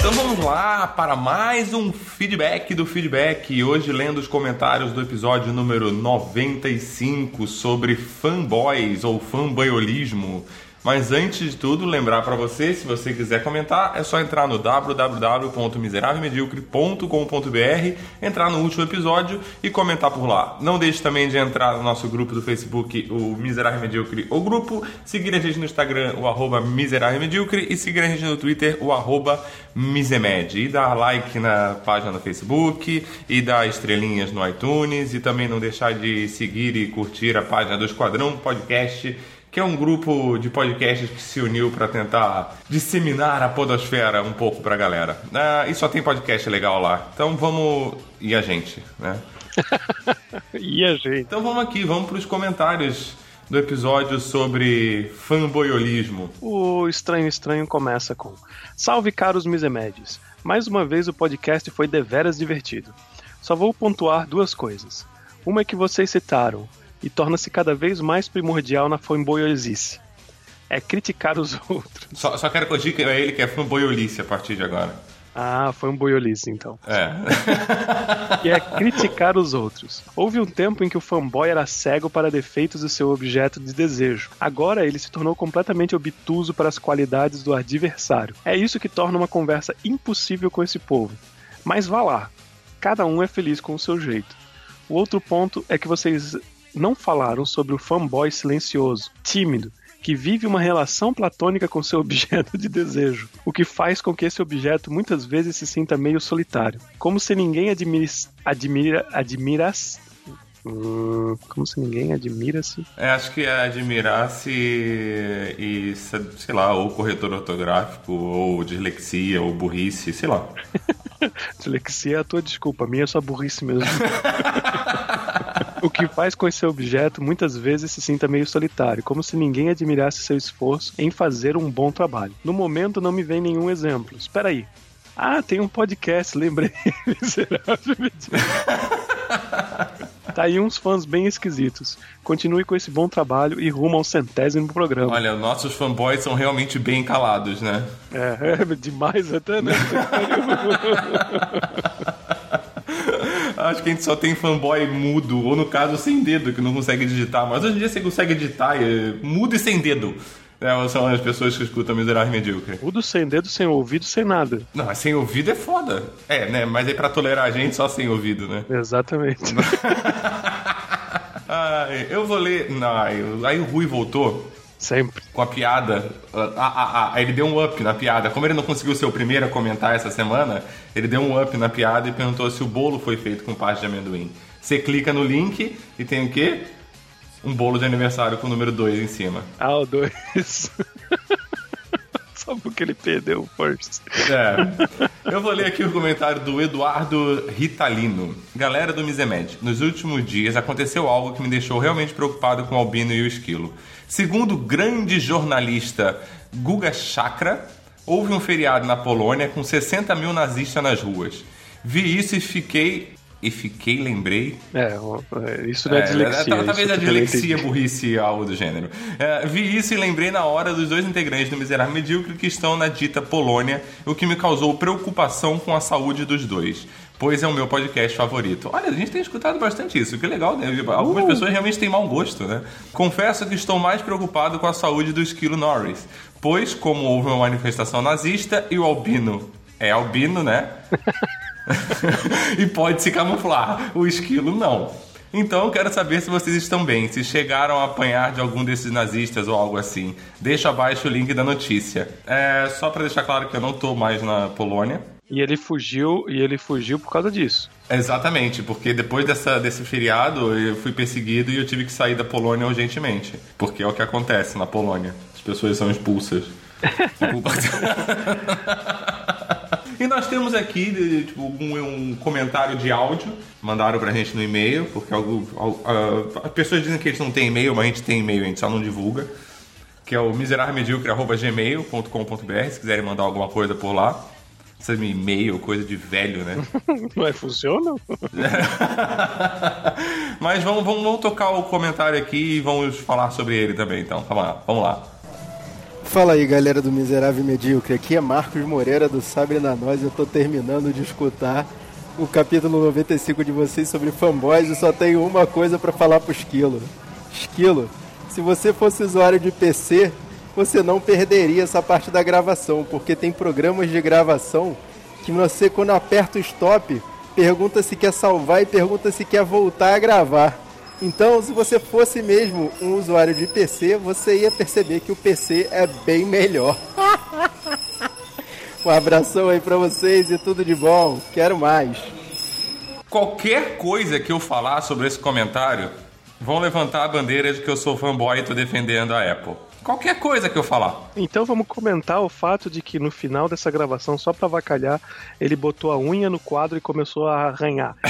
Então vamos lá para mais um feedback do feedback. Hoje lendo os comentários do episódio número 95 sobre fanboys ou fanboyolismo. Mas antes de tudo, lembrar para você, se você quiser comentar, é só entrar no www.miserávelmedíocre.com.br, entrar no último episódio e comentar por lá. Não deixe também de entrar no nosso grupo do Facebook, o Miserável Medíocre, o grupo, seguir a gente no Instagram, o arroba Miserável Medíocre, e seguir a gente no Twitter, o arroba Misemed. E dar like na página do Facebook, e dar estrelinhas no iTunes, e também não deixar de seguir e curtir a página do Esquadrão Podcast, que é um grupo de podcasts que se uniu para tentar disseminar a podosfera um pouco pra galera. Ah, e só tem podcast legal lá. Então vamos... E a gente, né? E a gente? Então vamos aqui, vamos para os comentários do episódio sobre fanboyolismo. O Estranho Estranho começa com: Salve caros Misemedes! Mais uma vez o podcast foi deveras divertido. Só vou pontuar duas coisas. Uma é que vocês citaram e torna-se cada vez mais primordial na fanboyolice. É criticar os outros. Só, só quero corrigir que é ele que é fanboyolice a partir de agora. Ah, foi um boiolice então. É. que é criticar os outros. Houve um tempo em que o fanboy era cego para defeitos do seu objeto de desejo. Agora ele se tornou completamente obtuso para as qualidades do adversário. É isso que torna uma conversa impossível com esse povo. Mas vá lá. Cada um é feliz com o seu jeito. O outro ponto é que vocês não falaram sobre o fanboy silencioso, tímido, que vive uma relação platônica com seu objeto de desejo, o que faz com que esse objeto muitas vezes se sinta meio solitário, como se ninguém admira, admira, admirasse Hum, como se ninguém admira-se. É, acho que é admirar-se e, sei lá, ou corretor ortográfico, ou dislexia, ou burrice, sei lá. dislexia é a tua desculpa, a minha é só burrice mesmo. o que faz com esse objeto muitas vezes se sinta meio solitário, como se ninguém admirasse seu esforço em fazer um bom trabalho. No momento não me vem nenhum exemplo. Espera aí. Ah, tem um podcast, lembrei. Miserável. Tá aí uns fãs bem esquisitos. Continue com esse bom trabalho e rumo ao centésimo programa. Olha, nossos fanboys são realmente bem calados, né? É, é demais até, né? Acho que a gente só tem fanboy mudo, ou no caso sem dedo, que não consegue digitar. Mas hoje em dia você consegue digitar é, mudo e sem dedo. É, são as pessoas que escutam Miserável Medíocre. Mudo sem dedo, sem ouvido, sem nada. Não, mas sem ouvido é foda. É, né? Mas aí pra tolerar a gente, só sem ouvido, né? Exatamente. Eu vou ler. Não, aí o Rui voltou. Sempre. Com a piada. Ah, ah, ah, ele deu um up na piada. Como ele não conseguiu ser o primeiro a comentar essa semana, ele deu um up na piada e perguntou se o bolo foi feito com parte de amendoim. Você clica no link e tem o quê? Um bolo de aniversário com o número 2 em cima. Ah, o 2. Só porque ele perdeu o first. É. Eu vou ler aqui o comentário do Eduardo Ritalino. Galera do Misemed, nos últimos dias aconteceu algo que me deixou realmente preocupado com o Albino e o Esquilo. Segundo o grande jornalista Guga Chakra, houve um feriado na Polônia com 60 mil nazistas nas ruas. Vi isso e fiquei e fiquei, lembrei. É, isso não é, é dislexia. É, talvez a dislexia, burrice, algo do gênero. É, vi isso e lembrei na hora dos dois integrantes do Miserável Medíocre que estão na dita Polônia, o que me causou preocupação com a saúde dos dois. Pois é o meu podcast favorito. Olha, a gente tem escutado bastante isso, que legal, né? Algumas uh. pessoas realmente têm mau gosto, né? Confesso que estou mais preocupado com a saúde do Esquilo Norris, pois, como houve uma manifestação nazista e o albino é albino, né? e pode se camuflar. O esquilo não. Então quero saber se vocês estão bem, se chegaram a apanhar de algum desses nazistas ou algo assim. Deixa abaixo o link da notícia. É, só para deixar claro que eu não tô mais na Polônia. E ele fugiu, e ele fugiu por causa disso. Exatamente, porque depois dessa, desse feriado eu fui perseguido e eu tive que sair da Polônia urgentemente. Porque é o que acontece na Polônia. As pessoas são expulsas. E nós temos aqui tipo, um, um, comentário de áudio, mandaram pra gente no e-mail, porque algo, uh, as pessoas dizem que eles não têm e-mail, mas a gente tem e-mail, a gente só não divulga. Que é o miserávelmedíocre.gmail.com.br, se quiserem mandar alguma coisa por lá. Esse e-mail, coisa de velho, né? Não é funciona? Mas vamos, vamos, vamos tocar o comentário aqui e vamos falar sobre ele também. Então, vamos lá. Vamos lá. Fala aí galera do Miserável Medíocre, aqui é Marcos Moreira do Sabre na Nós. Eu tô terminando de escutar o capítulo 95 de vocês sobre fanboys e só tenho uma coisa para falar pro Esquilo. Esquilo, se você fosse usuário de PC, você não perderia essa parte da gravação, porque tem programas de gravação que você quando aperta o stop, pergunta se quer salvar e pergunta se quer voltar a gravar. Então, se você fosse mesmo um usuário de PC, você ia perceber que o PC é bem melhor. um abração aí para vocês e tudo de bom. Quero mais. Qualquer coisa que eu falar sobre esse comentário, vão levantar a bandeira de que eu sou fanboy e tô defendendo a Apple. Qualquer coisa que eu falar. Então vamos comentar o fato de que no final dessa gravação, só pra avacalhar, ele botou a unha no quadro e começou a arranhar.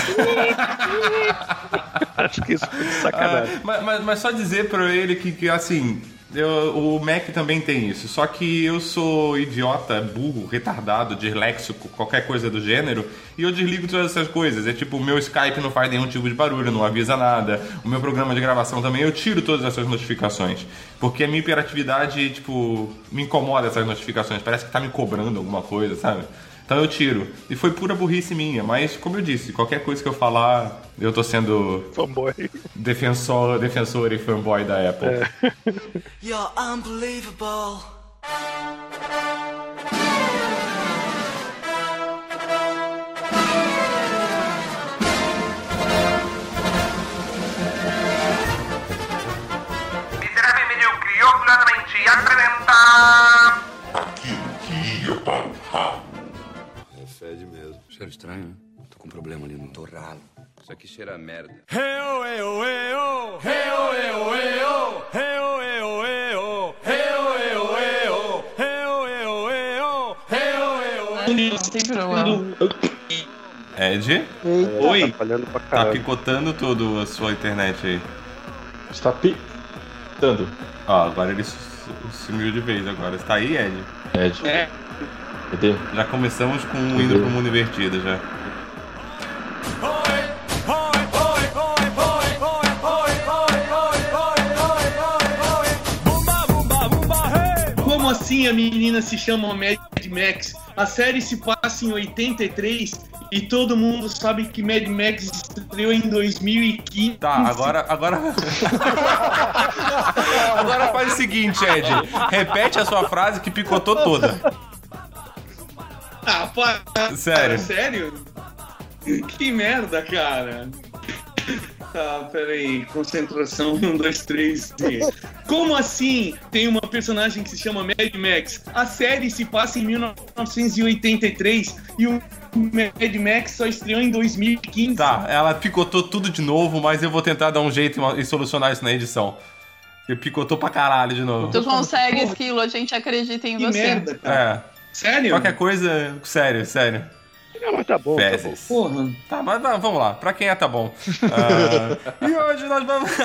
Acho que isso foi sacanagem. Ah, mas, mas- mas só dizer pra ele que, que, assim, eu- o Mac também tem isso. Só que eu sou idiota, burro, retardado, disléxico, qualquer coisa do gênero, e eu desligo todas essas coisas. É tipo, o meu Skype não faz nenhum tipo de barulho, não avisa nada. O meu programa de gravação também, eu tiro todas essas notificações. Porque a minha hiperatividade, tipo, me incomoda essas notificações. Parece que tá me cobrando alguma coisa, sabe? Então eu tiro. E foi pura burrice minha, mas como eu disse, qualquer coisa que eu falar, eu tô sendo Fanboy. defensor, defensor e fanboy da Apple. You're unbelievable. Miserável medíocre, orgulhosamente. Cheiro estranho, né? Tô com um problema ali no torralo. Isso aqui cheira a merda. Não tem problema. Ed? Oi? Atrapalhando pra Tá caralho. picotando tudo a sua internet aí. Está pitando. Ó, agora ele su- sumiu de vez agora. Está aí, Ed? Ed. É. Cadê? Já começamos com um indo pro mundo invertido já. Como assim a menina se chama Mad Max? A série se passa em 83 e todo mundo sabe que Mad Max estreou em 2015. Tá, agora. Agora. agora faz o seguinte, Ed. Repete a sua frase que picotou toda. Ah, para. Sério. Sério? Que merda, cara. Tá, peraí. Concentração. Um, dois, três. e- Como assim tem uma personagem que se chama Mad Max? A série se passa em 1983 e o Mad Max só estreou em 2015. Tá, ela picotou tudo de novo, mas eu vou tentar dar um jeito e solucionar isso na edição. Porque picotou pra caralho de novo. Tu consegue, Esquilo, a gente acredita em Que você. merda, cara. É. Sério? Qualquer coisa. Sério, sério. Não, mas tá bom. Tá bom. Fezes. Porra. Tá, mas vamos lá. Pra quem é, tá bom. Ah, e hoje nós vamos.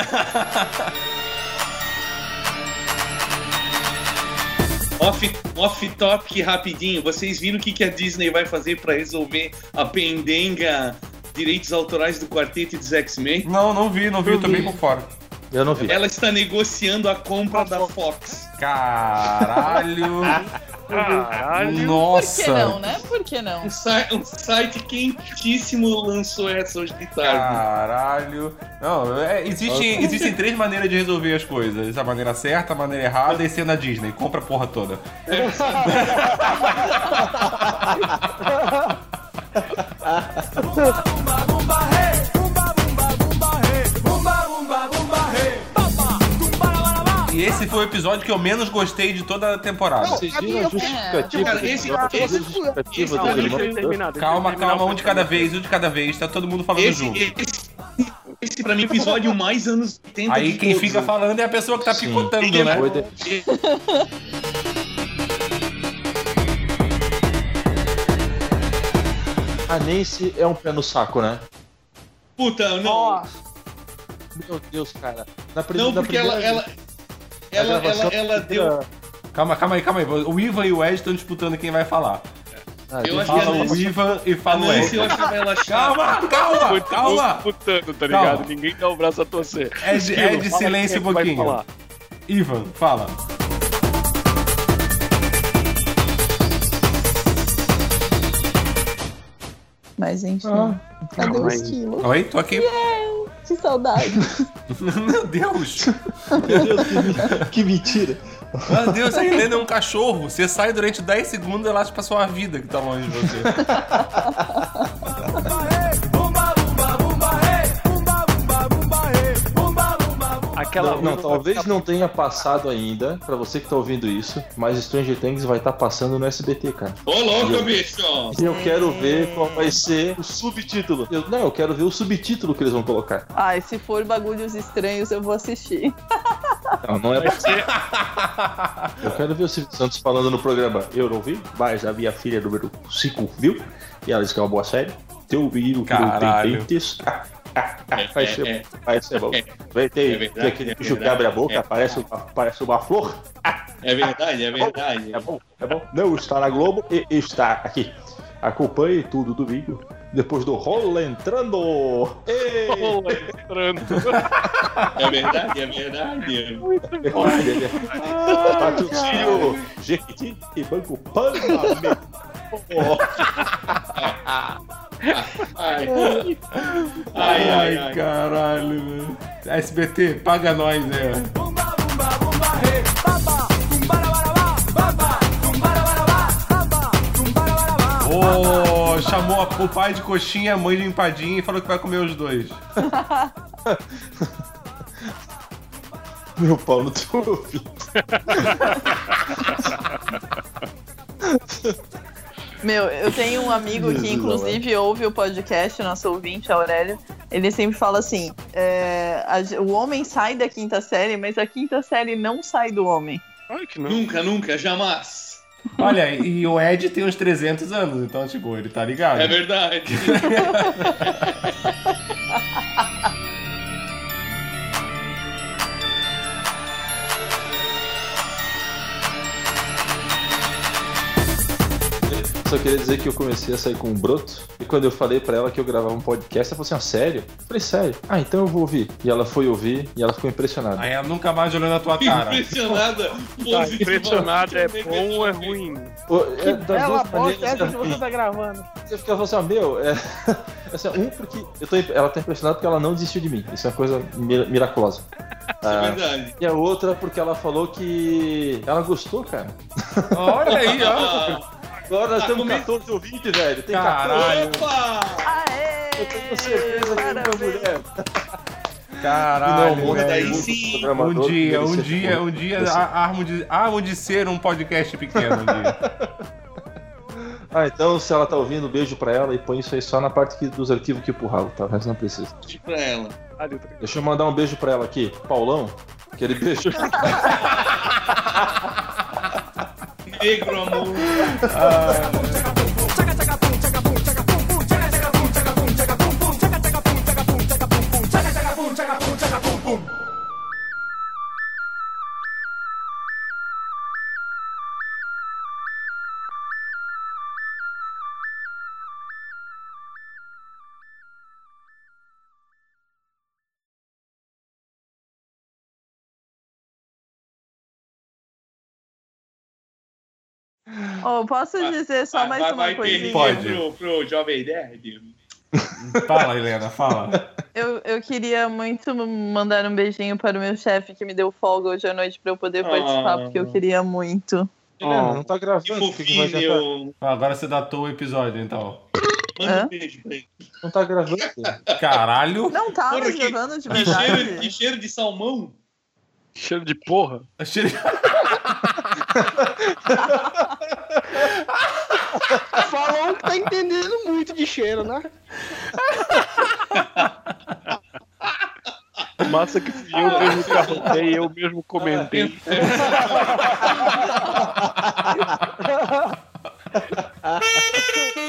Off, off topic rapidinho. Vocês viram o que, que a Disney vai fazer pra resolver a pendenga direitos autorais do quarteto dos X-Men? Não, não vi, não vi, eu tô bem por fora. Eu não vi. Ela está negociando a compra da Fox. Caralho. Caralho. Nossa. Por que não, né? Por que não? Um, si- um site quentíssimo lançou essa hoje de tarde. Caralho. Não, é, existe, existem três maneiras de resolver as coisas. A maneira certa, a maneira errada e sendo a Disney. Compra a porra toda. E esse foi o episódio que eu menos gostei de toda a temporada. Vocês viram a justificativa? Do esse- esse- justificativa esse- esse- eu Calma, calma, um de cada vez, um de cada vez. Tá todo mundo falando Esse, junto. esse, esse pra mim é o episódio mais anos 80 Aí quem todos. fica falando é a pessoa que tá Sim. picotando, né? A Nancy é um pé no saco, né? Puta, não. Meu Deus, cara. Na Não, porque primeira- ela, ela, ela, ela primeira- deu. Calma, calma aí, calma aí. O Ivan e o Ed estão disputando quem vai falar. Ah, Eu acho que Fala o Ivan e fala o Ed. ela chata. Calma, calma, calma. Disputando, tá Calma. ligado? Ninguém dá o braço a torcer. Ed, Ed fala silêncio um é pouquinho. falar. Ivan, fala. Mas enfim. Ah. Cadê o esquilo? Oi, tô aqui. Que saudade. Meu Deus. Meu Deus, que, me- que mentira. Meu Deus, a Helena é um cachorro. Você sai durante 10 segundos e ela acha pra sua vida que tá longe de você. Aquela Não, não, talvez não tenha passado ainda, pra você que tá ouvindo isso, mas Stranger Things vai estar passando no SBT, cara. Ô, louco, bicho! E eu quero ver qual vai ser o subtítulo. Eu- não, eu quero ver o subtítulo que eles vão colocar. Ai, se for bagulhos estranhos, eu vou assistir. Não, não é ser- Eu quero ver o Silvio Santos falando no programa. Eu não vi, mas a minha filha número 5 viu. E ela disse que é uma boa série. Teu menino que não tem Caralho. Dentes. Vai É, ser, é. vai ser bom. É. Vai ter, É verdade, aquele é bicho que verdade. abre a boca, É. parece, uma, parece uma flor. É verdade, é verdade. É bom, é bom. Não está na Globo e está aqui. Acompanhe tudo domingo. Depois do Rola Entrando. Rola entrando. É verdade, é verdade. Patrocínio Jequiti e Banco Panamá. Ai, Ai, ai, ai. ai. caralho, velho. SBT, paga nós, né? Ô, chamou a- o pai de coxinha, a mãe de empadinha e falou que vai comer os dois. Meu pau no teu ouvido. Meu, eu tenho um amigo que inclusive ouve o podcast, nosso ouvinte, Aurélio. Ele sempre fala assim: é, a- o homem sai da quinta série, mas a quinta série não sai do homem. Ai, que não. Nunca, nunca, jamais. Olha, e o Ed tem uns 300 anos, então, tipo, ele tá ligado. É verdade. Só queria dizer que eu comecei a sair com um broto. E quando eu falei pra ela que eu gravava um podcast, ela falou assim: ah, sério? Eu falei, sério. Ah, então eu vou ouvir. E ela foi ouvir e ela ficou impressionada. Aí ela nunca mais olhou na tua cara. Impressionada. Tá impressionado, é bom ou é ruim? Pô, é, das Ela posta maneiras, essa é que você tá gravando. Você fica falando assim, ó, meu, é... assim, um, porque eu tô, ela tá impressionada porque ela não desistiu de mim. Isso é uma coisa mira- miraculosa. É Ah, verdade. e a outra porque ela falou que ela gostou, cara. Olha aí, ó. Agora nós Tá temos comigo. 14 ouvintes, velho. Tem Caralho. 14. Opa! Aê! Eu tenho certeza que é uma mulher. Caralho, Não, velho. daí sim. Um dia, um dia, um dia, armo de, armo de ser um podcast pequeno um dia. Ah, então se ela tá ouvindo, beijo pra ela e põe isso aí só na parte que- dos arquivos que pro ralo, tá? O resto não precisa. Diz pra ela. Deixa eu mandar um beijo pra ela aqui. Paulão, aquele beijo. Negro amor. Oh, posso dizer só mais vai, uma vai coisinha? Pode. Pro, pro Jovem Nerd. Fala, Helena, fala. Eu, eu queria muito mandar um beijinho para o meu chefe que me deu folga hoje à noite para eu poder participar, Ah. porque eu queria muito. Helena, não tá Que gravando. o que que vai fofinho. adiantar? eu- Ah, Agora você datou o episódio, então. Manda Hã? um beijo pra ele. Não tá gravando. Caralho. Não tava Porra, que- gravando de Que cheiro, que verdade. cheiro de salmão. Cheiro de porra. Achei- Falou que tá entendendo muito de cheiro, né? Massa que fui eu mesmo perguntei, eu mesmo comentei.